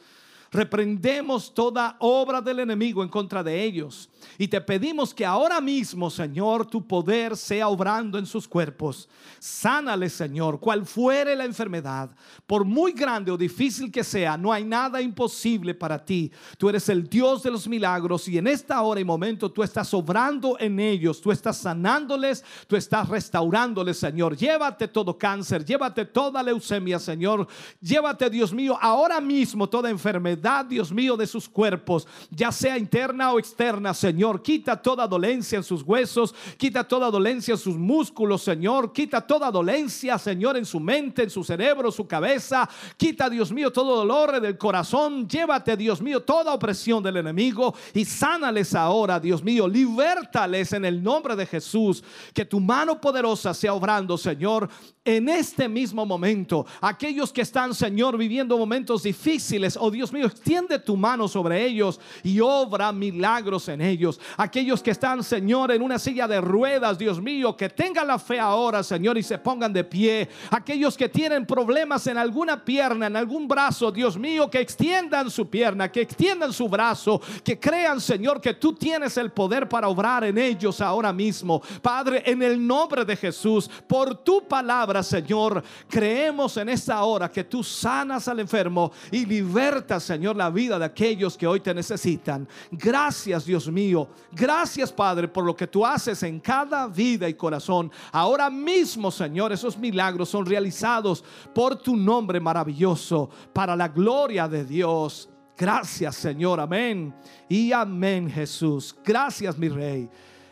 reprendemos toda obra del enemigo en contra de ellos. Y te pedimos que ahora mismo, Señor, tu poder sea obrando en sus cuerpos. Sánale, Señor, cual fuere la enfermedad. Por muy grande o difícil que sea, no hay nada imposible para ti. Tú eres el Dios de los milagros y en esta hora y momento tú estás obrando en ellos. Tú estás sanándoles, tú estás restaurándoles, Señor. Llévate todo cáncer, llévate toda leucemia, Señor. Llévate, Dios mío, ahora mismo toda enfermedad, Dios mío, de sus cuerpos, ya sea interna o externa, Señor. Quita toda dolencia en sus huesos, quita toda dolencia en sus músculos, Señor. Quita toda dolencia, Señor, en su mente, en su cerebro, su cabeza. Quita, Dios mío, todo dolor del corazón. Llévate, Dios mío, toda opresión del enemigo y sánales ahora, Dios mío. Libertales en el nombre de Jesús. Que tu mano poderosa sea obrando, Señor, en este mismo momento. Aquellos que están, Señor, viviendo momentos difíciles, oh Dios mío, extiende tu mano sobre ellos y obra milagros en ellos. Aquellos que están, Señor, en una silla de ruedas, Dios mío, que tengan la fe ahora, Señor, y se pongan de pie. Aquellos que tienen problemas en alguna pierna, en algún brazo, Dios mío, que extiendan su pierna, que extiendan su brazo, que crean, Señor, que tú tienes el poder para obrar en ellos ahora mismo. Padre, en el nombre de Jesús, por tu palabra, Señor, creemos en esta hora que tú sanas al enfermo y libertas, Señor, la vida de aquellos que hoy te necesitan. Gracias, Dios mío Gracias, Padre, por lo que tú haces en cada vida y corazón. Ahora mismo, Señor, esos milagros son realizados por tu nombre maravilloso, para la gloria de Dios. Gracias, Señor. Amén. Y amén, Jesús. Gracias, mi Rey.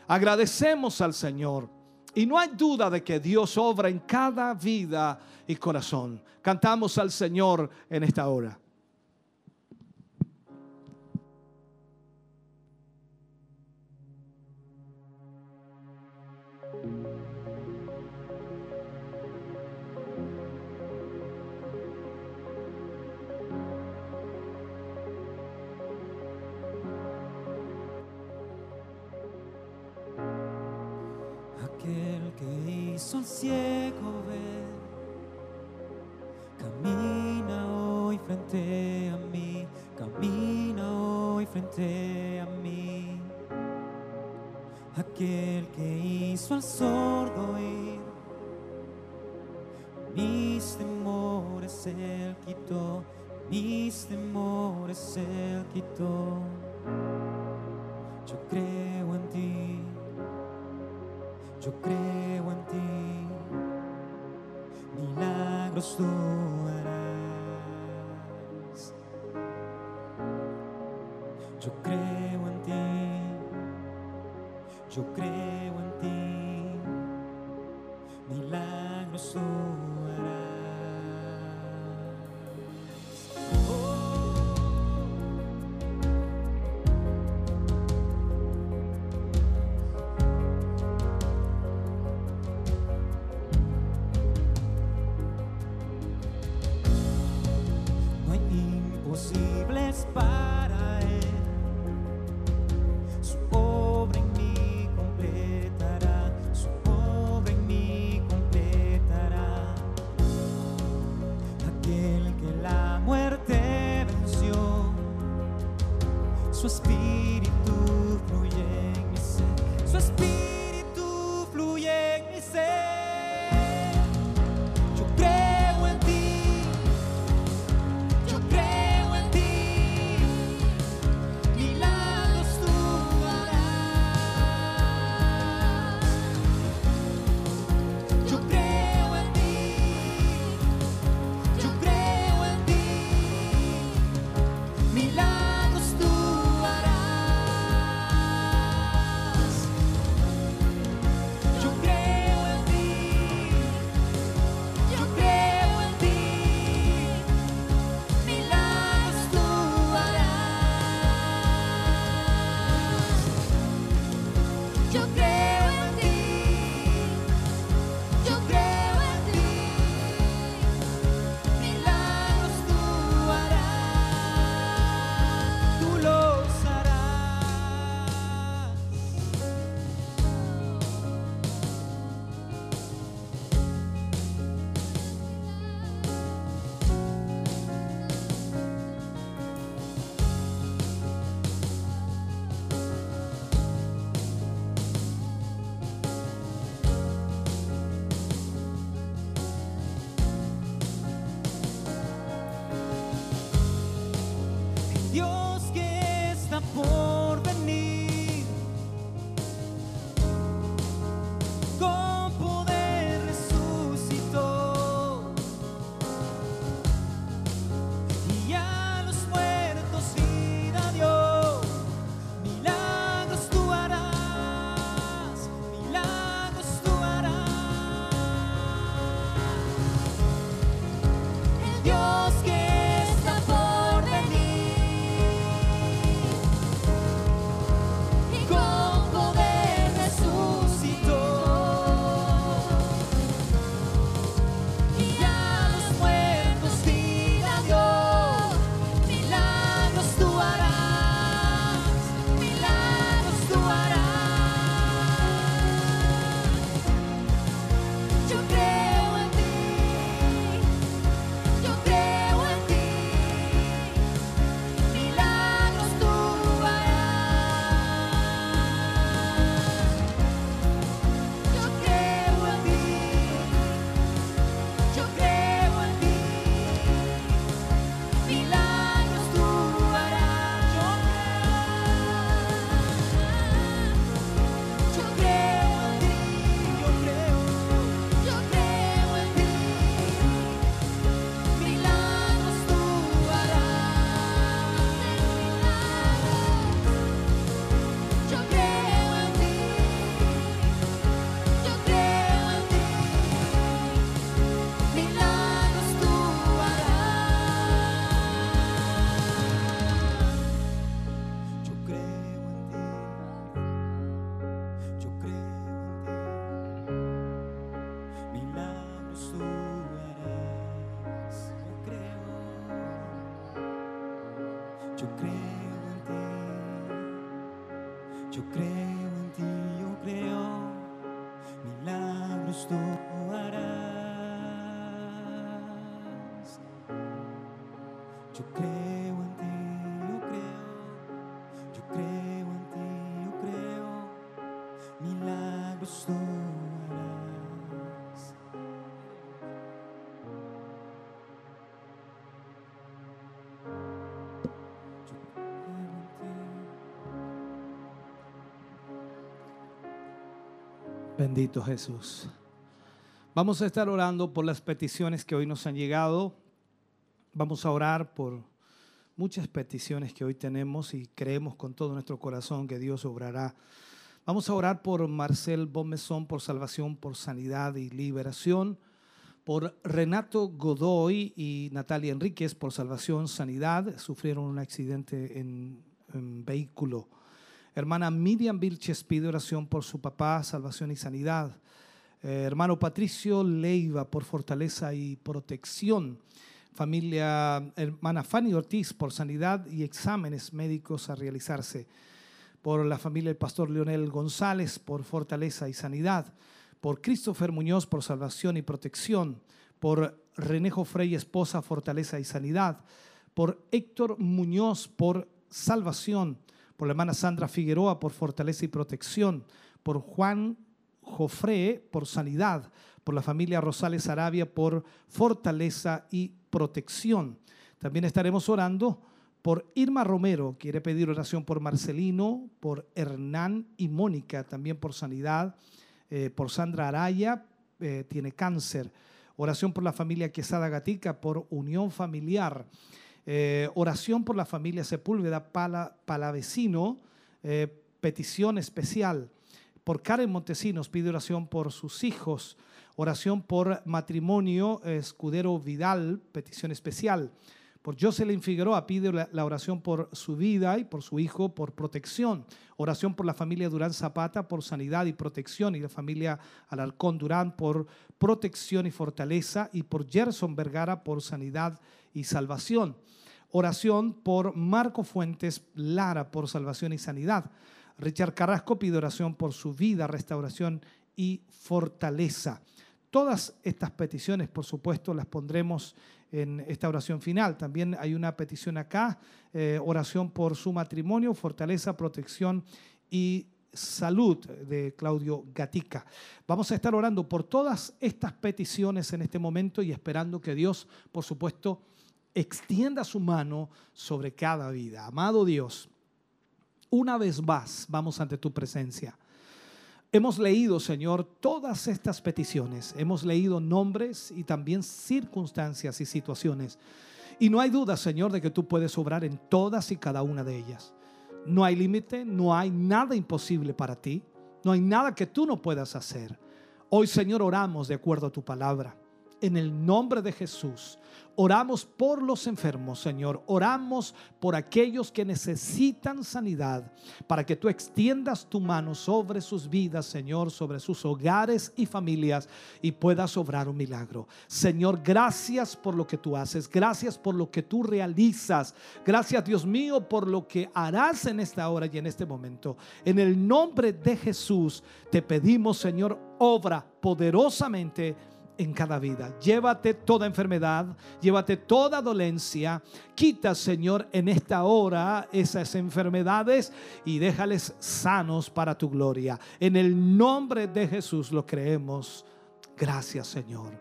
Agradecemos al Señor. Y no hay duda de que Dios obra en cada vida y corazón. Cantamos al Señor en esta hora. que hizo al ciego ver. Camina hoy frente a mí, camina hoy frente a mí. Aquel que hizo al sordo ir, mis temores él quitó, mis temores él quitó. Yo creo en ti. Yo creo en ti, milagros tú harás. Yo creo en ti, yo creo en ti, milagros tú harás. spy. Yo creo en ti. Yo creo Bendito Jesús. Vamos a estar orando por las peticiones que hoy nos han llegado. Vamos a orar por muchas peticiones que hoy tenemos y creemos con todo nuestro corazón que Dios obrará. Vamos a orar por Marcel Bomezón por salvación, por sanidad y liberación. Por Renato Godoy y Natalia Enríquez por salvación, sanidad. Sufrieron un accidente en, en vehículo. Hermana Miriam Vilches pide oración por su papá, salvación y sanidad. Eh, hermano Patricio Leiva por fortaleza y protección. Familia hermana Fanny Ortiz por sanidad y exámenes médicos a realizarse. Por la familia del pastor Leonel González por fortaleza y sanidad. Por Christopher Muñoz por salvación y protección. Por Renejo Frey, esposa, fortaleza y sanidad. Por Héctor Muñoz por salvación por la hermana Sandra Figueroa por fortaleza y protección, por Juan Jofre por sanidad, por la familia Rosales Arabia por fortaleza y protección. También estaremos orando por Irma Romero, quiere pedir oración por Marcelino, por Hernán y Mónica, también por sanidad, eh, por Sandra Araya, eh, tiene cáncer. Oración por la familia Quesada Gatica, por unión familiar. Eh, oración por la familia Sepúlveda Pala, Palavecino, eh, petición especial. Por Karen Montesinos pide oración por sus hijos. Oración por matrimonio Escudero Vidal, petición especial. Por Jocelyn Figueroa pide la, la oración por su vida y por su hijo, por protección. Oración por la familia Durán Zapata, por sanidad y protección. Y la familia Alarcón Durán, por protección y fortaleza. Y por Gerson Vergara, por sanidad y salvación. Oración por Marco Fuentes Lara, por salvación y sanidad. Richard Carrasco pide oración por su vida, restauración y fortaleza. Todas estas peticiones, por supuesto, las pondremos en esta oración final. También hay una petición acá, eh, oración por su matrimonio, fortaleza, protección y salud de Claudio Gatica. Vamos a estar orando por todas estas peticiones en este momento y esperando que Dios, por supuesto, extienda su mano sobre cada vida. Amado Dios, una vez más vamos ante tu presencia. Hemos leído, Señor, todas estas peticiones. Hemos leído nombres y también circunstancias y situaciones. Y no hay duda, Señor, de que tú puedes obrar en todas y cada una de ellas. No hay límite, no hay nada imposible para ti. No hay nada que tú no puedas hacer. Hoy, Señor, oramos de acuerdo a tu palabra. En el nombre de Jesús. Oramos por los enfermos, Señor. Oramos por aquellos que necesitan sanidad, para que tú extiendas tu mano sobre sus vidas, Señor, sobre sus hogares y familias y puedas obrar un milagro. Señor, gracias por lo que tú haces. Gracias por lo que tú realizas. Gracias, Dios mío, por lo que harás en esta hora y en este momento. En el nombre de Jesús te pedimos, Señor, obra poderosamente en cada vida. Llévate toda enfermedad, llévate toda dolencia. Quita, Señor, en esta hora esas enfermedades y déjales sanos para tu gloria. En el nombre de Jesús lo creemos. Gracias, Señor.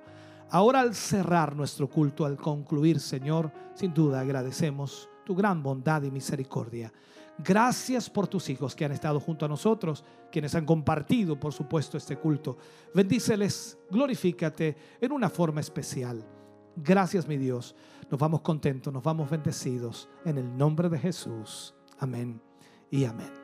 Ahora al cerrar nuestro culto, al concluir, Señor, sin duda agradecemos tu gran bondad y misericordia. Gracias por tus hijos que han estado junto a nosotros, quienes han compartido, por supuesto, este culto. Bendíceles, glorifícate en una forma especial. Gracias, mi Dios. Nos vamos contentos, nos vamos bendecidos en el nombre de Jesús. Amén y amén.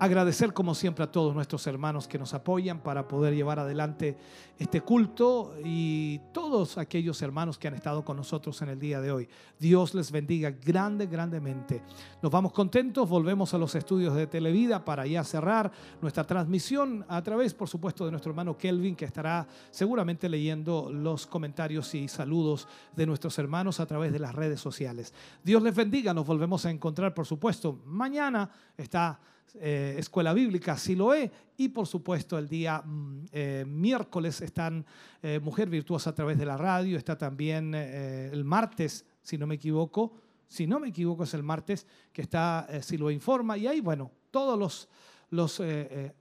Agradecer como siempre a todos nuestros hermanos que nos apoyan para poder llevar adelante este culto y todos aquellos hermanos que han estado con nosotros en el día de hoy. Dios les bendiga grande, grandemente. Nos vamos contentos, volvemos a los estudios de Televida para ya cerrar nuestra transmisión a través, por supuesto, de nuestro hermano Kelvin que estará seguramente leyendo los comentarios y saludos de nuestros hermanos a través de las redes sociales. Dios les bendiga, nos volvemos a encontrar, por supuesto. Mañana está eh, Escuela Bíblica Siloé y por supuesto el día mm, eh, miércoles están eh, Mujer Virtuosa a través de la radio, está también el martes, si no me equivoco, si no me equivoco es el martes que está Siloé Informa y ahí, bueno, todos los los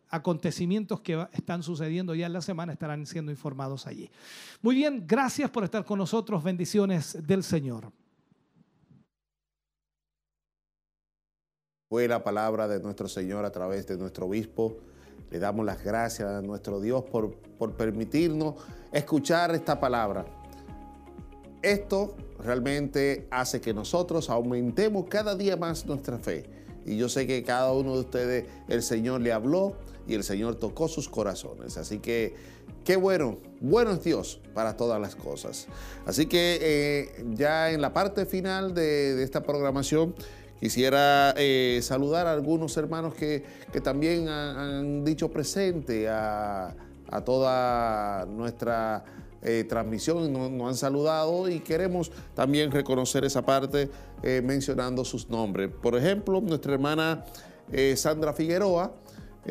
acontecimientos que están sucediendo ya en la semana estarán siendo informados allí. Muy bien, gracias por estar con nosotros. Bendiciones del Señor. Fue la palabra de nuestro Señor a través de nuestro obispo. Le damos las gracias a nuestro Dios por, por permitirnos escuchar esta palabra. Esto realmente hace que nosotros aumentemos cada día más nuestra fe. Y yo sé que cada uno de ustedes el Señor le habló y el Señor tocó sus corazones. Así que qué bueno, bueno es Dios para todas las cosas. Así que eh, ya en la parte final de, de esta programación Quisiera eh, saludar a algunos hermanos que, también han, dicho presente a, toda nuestra eh, transmisión, nos, han saludado y queremos también reconocer esa parte eh, mencionando sus nombres. Por ejemplo, nuestra hermana Sandra Figueroa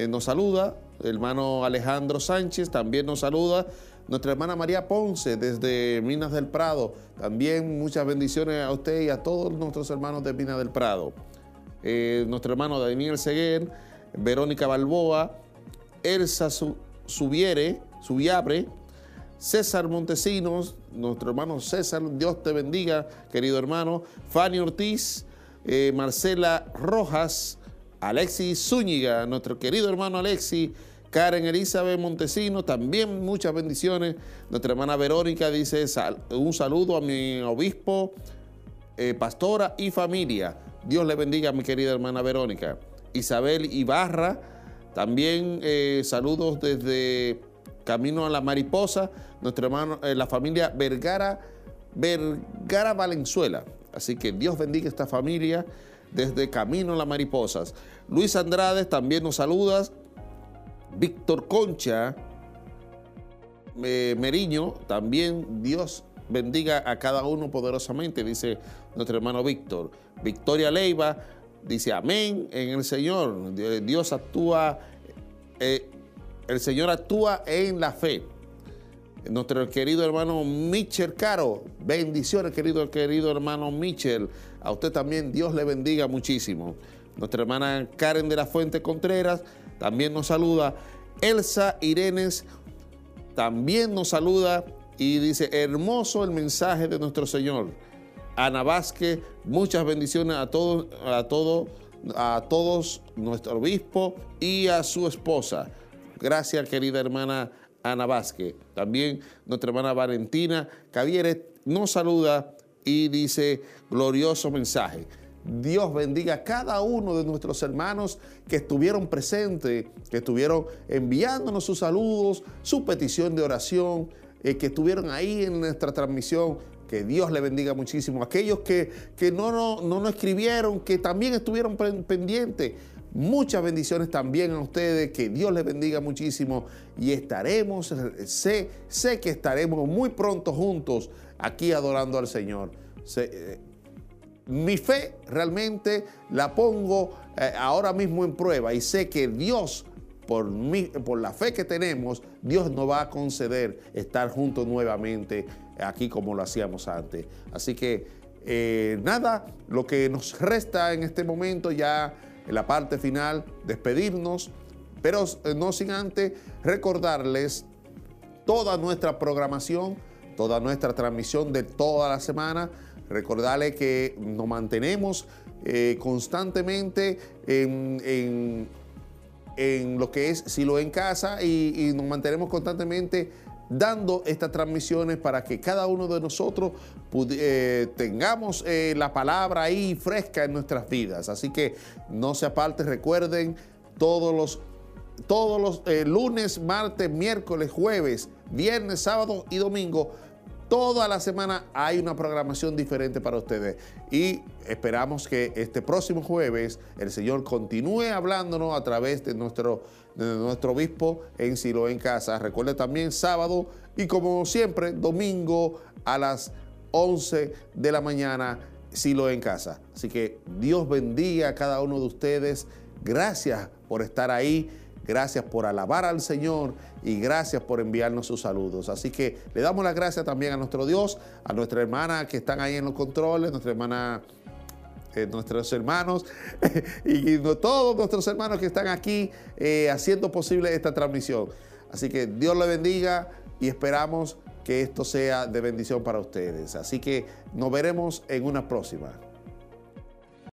nos saluda, hermano Alejandro Sánchez también nos saluda, nuestra hermana María Ponce desde Minas del Prado. También muchas bendiciones a usted y a todos nuestros hermanos de Minas del Prado. Eh, nuestro hermano Daniel Seguer, Verónica Balboa, Elsa Subiere, Subiabre, César Montesinos, nuestro hermano César, Dios te bendiga, querido hermano, Fanny Ortiz, eh, Marcela Rojas, Alexis Zúñiga, nuestro querido hermano Alexis, Karen Elizabeth Montesino, también muchas bendiciones. Nuestra hermana Verónica dice un saludo a mi obispo, eh, pastora y familia. Dios le bendiga a mi querida hermana Verónica. Isabel Ibarra, también eh, saludos desde Camino a la Mariposa, nuestra hermano, eh, la familia Vergara, Vergara Valenzuela. Así que Dios bendiga a esta familia desde Camino a las Mariposas. Luis Andrade también nos saluda. Víctor Concha Meriño, también Dios bendiga a cada uno poderosamente, dice nuestro hermano Víctor. Victoria Leiva dice amén en el Señor. Dios actúa, eh, el Señor actúa en la fe. Nuestro querido hermano Michel Caro, bendiciones querido, querido hermano Michel. A usted también Dios le bendiga muchísimo. Nuestra hermana Karen de la Fuente Contreras también nos saluda. Elsa Irenes también nos saluda y dice, hermoso el mensaje de nuestro Señor. Ana Vázquez, muchas bendiciones a todos, a todos, a todos, nuestro obispo y a su esposa. Gracias, querida hermana Ana Vázquez. También nuestra hermana Valentina Cavieres nos saluda y dice, glorioso mensaje. Dios bendiga a cada uno de nuestros hermanos que estuvieron presentes, que estuvieron enviándonos sus saludos, su petición de oración, eh, que estuvieron ahí en nuestra transmisión. Que Dios le bendiga muchísimo. Aquellos que, que no, no, no nos escribieron, que también estuvieron pendientes. Muchas bendiciones también a ustedes, que Dios les bendiga muchísimo y estaremos, sé, sé que estaremos muy pronto juntos aquí adorando al Señor. Eh, mi fe realmente la pongo eh, ahora mismo en prueba y sé que Dios, por, por la fe que tenemos, Dios nos va a conceder estar juntos nuevamente aquí como lo hacíamos antes. Así que eh, nada, lo que nos resta en este momento ya en la parte final, despedirnos, pero eh, no sin antes recordarles toda nuestra programación, toda nuestra transmisión de toda la semana Recordarle que nos mantenemos eh, constantemente en, lo que es Silo en casa y, nos mantenemos constantemente dando estas transmisiones para que cada uno de nosotros eh, tengamos eh, la palabra ahí fresca en nuestras vidas. Así que no se aparte, recuerden todos los, todos los lunes, martes, miércoles, jueves, viernes, sábado y domingo Toda la semana hay una programación diferente para ustedes y esperamos que este próximo jueves el Señor continúe hablándonos a través de nuestro, nuestro obispo en Silo en Casa. Recuerde también sábado y como siempre domingo a las 11 de la mañana Silo en Casa. Así que Dios bendiga a cada uno de ustedes. Gracias por estar ahí. Gracias por alabar al Señor y gracias por enviarnos sus saludos. Así que le damos las gracias también a nuestro Dios, a nuestra hermana que están ahí en los controles, nuestra hermana eh, nuestros hermanos y, todos nuestros hermanos que están aquí eh, haciendo posible esta transmisión. Así que Dios le bendiga y esperamos que esto sea de bendición para ustedes. Así que nos veremos en una próxima.